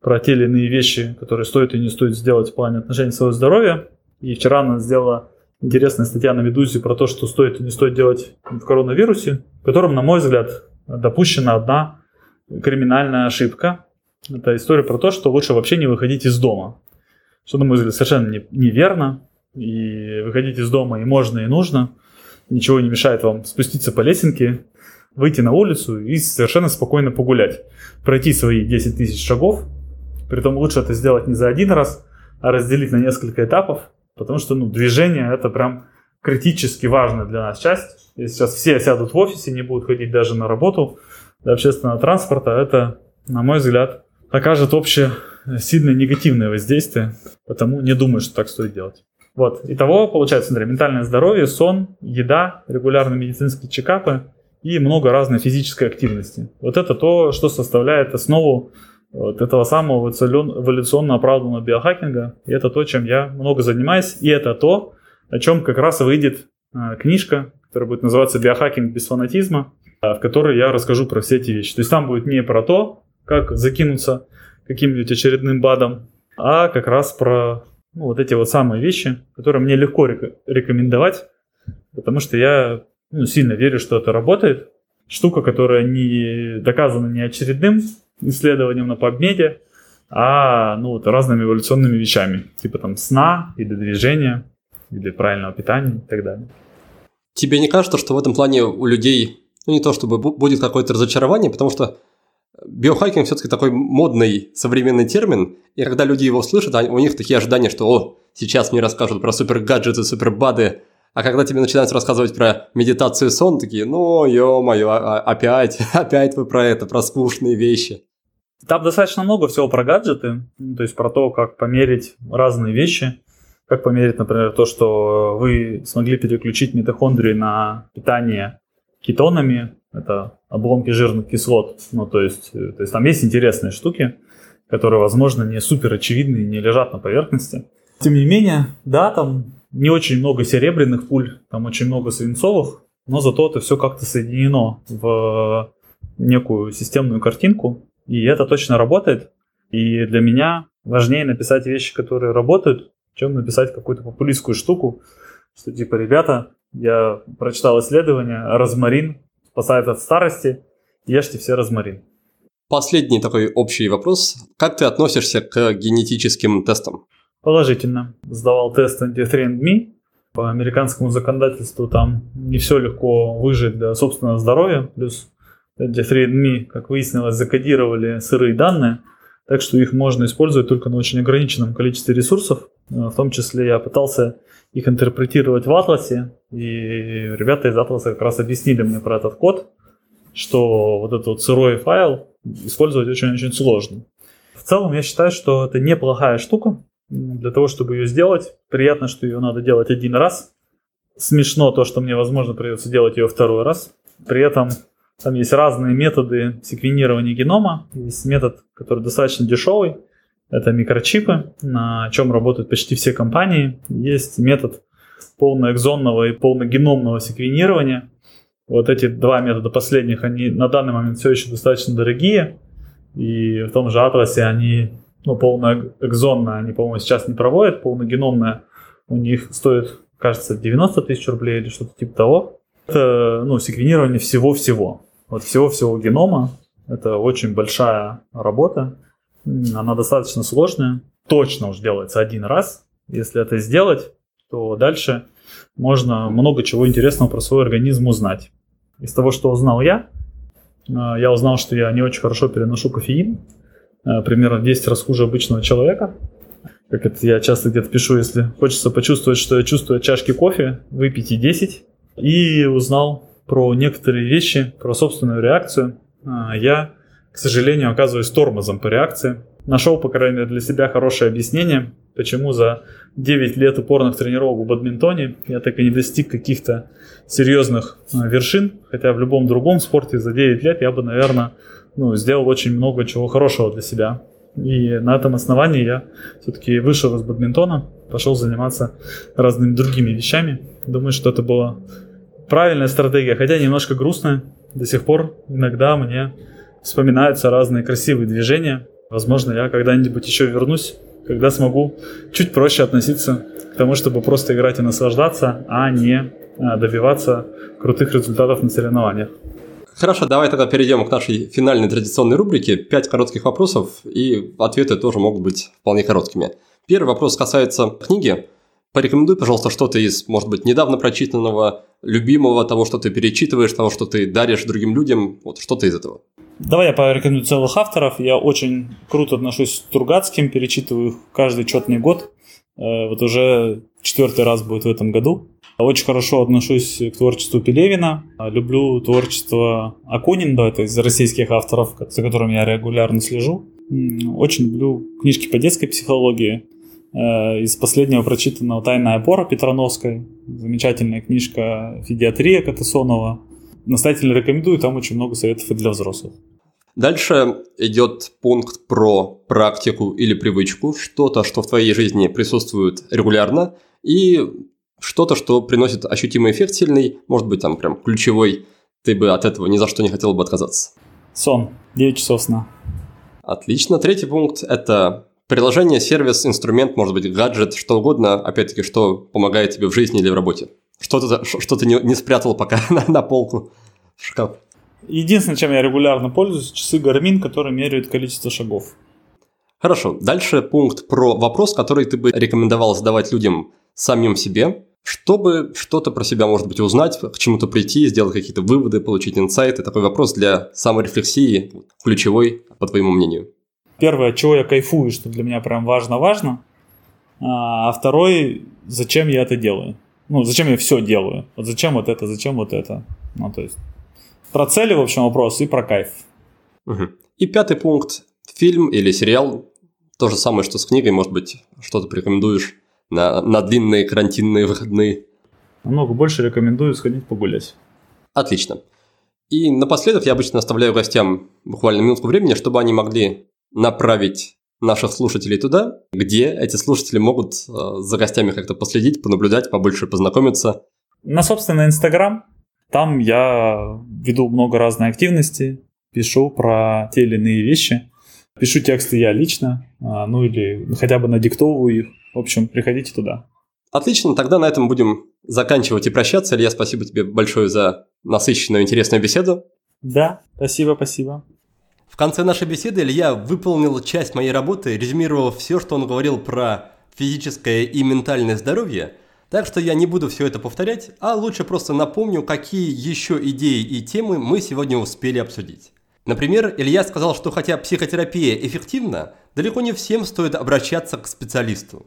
про те или иные вещи, которые стоит и не стоит сделать в плане отношений своего здоровья. И вчера она сделала интересная статья на Медузе про то, что стоит и не стоит делать в коронавирусе, в котором, на мой взгляд, допущена одна криминальная ошибка. Это история про то, что лучше вообще не выходить из дома. Что, на мой взгляд, совершенно не, неверно. И выходить из дома и можно, и нужно. Ничего не мешает вам спуститься по лесенке, выйти на улицу и совершенно спокойно погулять. Пройти свои 10 тысяч шагов. Притом лучше это сделать не за один раз, а разделить на несколько этапов Потому что ну, движение это прям критически важная для нас часть. Если сейчас все сядут в офисе, не будут ходить даже на работу для общественного транспорта, это, на мой взгляд, окажет общее сильное негативное воздействие. Потому не думаю, что так стоит делать. Вот. Итого, получается, смотри, ментальное здоровье, сон, еда, регулярные медицинские чекапы и много разной физической активности. Вот это то, что составляет основу вот этого самого эволюционно оправданного биохакинга. И это то, чем я много занимаюсь. И это то, о чем как раз выйдет э, книжка, которая будет называться «Биохакинг без фанатизма», э, в которой я расскажу про все эти вещи. То есть там будет не про то, как закинуться каким-нибудь очередным БАДом, а как раз про ну, вот эти вот самые вещи, которые мне легко рек- рекомендовать, потому что я ну, сильно верю, что это работает. Штука, которая не доказана не очередным исследованием на PubMed, а ну, вот, разными эволюционными вещами, типа там сна или движения, или правильного питания и так далее. Тебе не кажется, что в этом плане у людей, ну не то чтобы будет какое-то разочарование, потому что биохакинг все-таки такой модный современный термин, и когда люди его слышат, у них такие ожидания, что «О, сейчас мне расскажут про супер гаджеты, супер бады», а когда тебе начинают рассказывать про медитацию сон, такие «Ну, ё-моё, а, а, опять, опять вы про это, про скучные вещи». Там достаточно много всего про гаджеты, ну, то есть про то, как померить разные вещи. Как померить, например, то, что вы смогли переключить митохондрии на питание кетонами, это обломки жирных кислот. Ну, то есть, э, то есть там есть интересные штуки, которые, возможно, не супер очевидны и не лежат на поверхности. Тем не менее, да, там не очень много серебряных пуль, там очень много свинцовых, но зато это все как-то соединено в некую системную картинку, и это точно работает. И для меня важнее написать вещи, которые работают, чем написать какую-то популистскую штуку, что типа, ребята, я прочитал исследование, розмарин спасает от старости, ешьте все розмарин. Последний такой общий вопрос. Как ты относишься к генетическим тестам? Положительно. Сдавал тест 23andMe. По американскому законодательству там не все легко выжить для собственного здоровья. Плюс F3Me, как выяснилось, закодировали сырые данные, так что их можно использовать только на очень ограниченном количестве ресурсов. В том числе я пытался их интерпретировать в Атласе, и ребята из Атласа как раз объяснили мне про этот код, что вот этот вот сырой файл использовать очень-очень сложно. В целом я считаю, что это неплохая штука для того, чтобы ее сделать. Приятно, что ее надо делать один раз. Смешно то, что мне, возможно, придется делать ее второй раз. При этом там есть разные методы секвенирования генома. Есть метод, который достаточно дешевый. Это микрочипы, на чем работают почти все компании. Есть метод полноэкзонного и полногеномного секвенирования. Вот эти два метода последних, они на данный момент все еще достаточно дорогие. И в том же атласе они, ну, полноэкзонно, они, по-моему, сейчас не проводят, полногеномное у них стоит, кажется, 90 тысяч рублей или что-то типа того. Это, ну, секвенирование всего-всего. Вот всего-всего генома. Это очень большая работа. Она достаточно сложная. Точно уж делается один раз. Если это сделать, то дальше можно много чего интересного про свой организм узнать. Из того, что узнал я, э, я узнал, что я не очень хорошо переношу кофеин, э, примерно 10 раз хуже обычного человека. Как это я часто где-то пишу, если хочется почувствовать, что я чувствую от чашки кофе, выпейте 10. И узнал про некоторые вещи, про собственную реакцию. Э, я, к сожалению, оказываюсь тормозом по реакции. Нашел, по крайней мере, для себя хорошее объяснение, почему за 9 лет упорных тренировок в бадминтоне я так и не достиг каких-то серьезных э, вершин, хотя в любом другом спорте за 9 лет я бы, наверное, ну, сделал очень много чего хорошего для себя. И на этом основании я все-таки вышел из бадминтона, пошел заниматься разными другими вещами. Думаю, что это была правильная стратегия, хотя немножко грустная. До сих пор иногда мне вспоминаются разные красивые движения. Возможно, я когда-нибудь еще вернусь когда смогу чуть проще относиться к тому, чтобы просто играть и наслаждаться, а не а, добиваться крутых результатов на соревнованиях. Хорошо, давай тогда перейдем к нашей финальной традиционной рубрике. Пять коротких вопросов, и ответы тоже могут быть вполне короткими. Первый вопрос касается книги. Порекомендуй, пожалуйста, что-то из, может быть, недавно прочитанного, любимого, того, что ты перечитываешь, того, что ты даришь другим людям, вот что-то из этого. Давай я порекомендую целых авторов. Я очень круто отношусь с Тургацким, перечитываю их каждый четный год. Э, вот уже четвертый раз будет в этом году. Очень хорошо отношусь к творчеству Пелевина. Люблю творчество Акунина, это из российских авторов, за которым я регулярно слежу. Очень люблю книжки по детской психологии. Э, из последнего прочитанного «Тайная опора» Петрановской. Замечательная книжка «Федиатрия» Катасонова. Настоятельно рекомендую, там очень много советов и для взрослых. Дальше идет пункт про практику или привычку, что-то, что в твоей жизни присутствует регулярно, и что-то, что приносит ощутимый эффект сильный, может быть, там прям ключевой, ты бы от этого ни за что не хотел бы отказаться. Сон. 9 часов сна. Отлично. Третий пункт – это приложение, сервис, инструмент, может быть, гаджет, что угодно, опять-таки, что помогает тебе в жизни или в работе. Что ты, что ты не, не спрятал пока на, на полку в шкаф. Единственное, чем я регулярно пользуюсь, часы Garmin, которые меряют количество шагов. Хорошо. Дальше пункт про вопрос, который ты бы рекомендовал задавать людям самим себе, чтобы что-то про себя, может быть, узнать, к чему-то прийти, сделать какие-то выводы, получить инсайты. Такой вопрос для саморефлексии, ключевой, по твоему мнению. Первое, чего я кайфую, что для меня прям важно-важно. А второй, зачем я это делаю. Ну, зачем я все делаю. Вот зачем вот это, зачем вот это. Ну, то есть про цели, в общем, вопрос и про кайф. Угу. И пятый пункт. Фильм или сериал. То же самое, что с книгой, может быть, что-то порекомендуешь на, на длинные карантинные выходные. Намного больше рекомендую сходить погулять. Отлично. И напоследок я обычно оставляю гостям буквально минутку времени, чтобы они могли направить наших слушателей туда, где эти слушатели могут э, за гостями как-то последить, понаблюдать, побольше познакомиться. На, собственно, Инстаграм там я веду много разной активности, пишу про те или иные вещи. Пишу тексты я лично, а, ну или хотя бы надиктовываю их. В общем, приходите туда. Отлично, тогда на этом будем заканчивать и прощаться. Илья, спасибо тебе большое за насыщенную интересную беседу. Да, спасибо, спасибо. В конце нашей беседы Илья выполнил часть моей работы, резюмировав все, что он говорил про физическое и ментальное здоровье – так что я не буду все это повторять, а лучше просто напомню, какие еще идеи и темы мы сегодня успели обсудить. Например, Илья сказал, что хотя психотерапия эффективна, далеко не всем стоит обращаться к специалисту.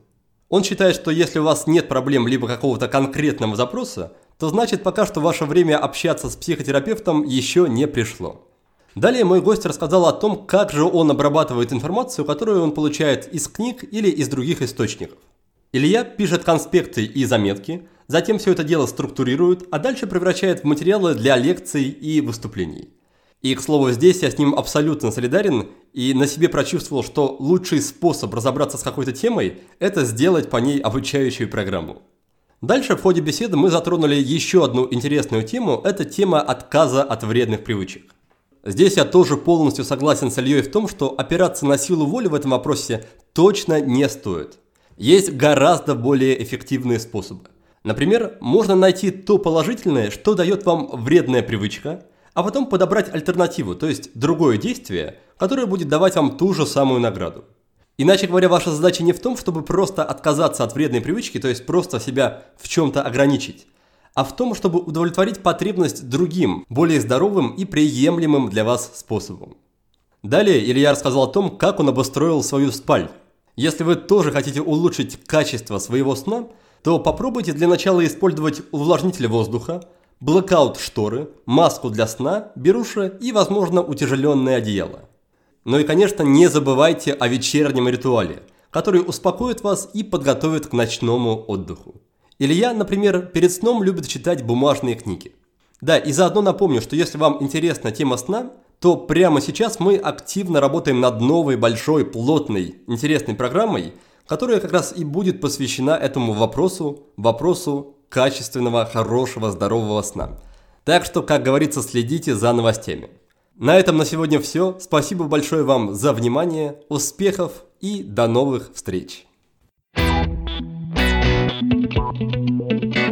Он считает, что если у вас нет проблем либо какого-то конкретного запроса, то значит пока что ваше время общаться с психотерапевтом еще не пришло. Далее мой гость рассказал о том, как же он обрабатывает информацию, которую он получает из книг или из других источников. Илья пишет конспекты и заметки, затем все это дело структурирует, а дальше превращает в материалы для лекций и выступлений. И, к слову, здесь я с ним абсолютно солидарен и на себе прочувствовал, что лучший способ разобраться с какой-то темой – это сделать по ней обучающую программу. Дальше в ходе беседы мы затронули еще одну интересную тему – это тема отказа от вредных привычек. Здесь я тоже полностью согласен с Ильей в том, что опираться на силу воли в этом вопросе точно не стоит. Есть гораздо более эффективные способы. Например, можно найти то положительное, что дает вам вредная привычка, а потом подобрать альтернативу, то есть другое действие, которое будет давать вам ту же самую награду. Иначе говоря, ваша задача не в том, чтобы просто отказаться от вредной привычки, то есть просто себя в чем-то ограничить, а в том, чтобы удовлетворить потребность другим, более здоровым и приемлемым для вас способом. Далее Илья рассказал о том, как он обустроил свою спальню. Если вы тоже хотите улучшить качество своего сна, то попробуйте для начала использовать увлажнитель воздуха, блэкаут шторы, маску для сна, беруши и, возможно, утяжеленное одеяло. Ну и, конечно, не забывайте о вечернем ритуале, который успокоит вас и подготовит к ночному отдыху. Илья, например, перед сном любит читать бумажные книги. Да, и заодно напомню, что если вам интересна тема сна, то прямо сейчас мы активно работаем над новой, большой, плотной, интересной программой, которая как раз и будет посвящена этому вопросу, вопросу качественного, хорошего, здорового сна. Так что, как говорится, следите за новостями. На этом на сегодня все. Спасибо большое вам за внимание, успехов и до новых встреч. Thank you.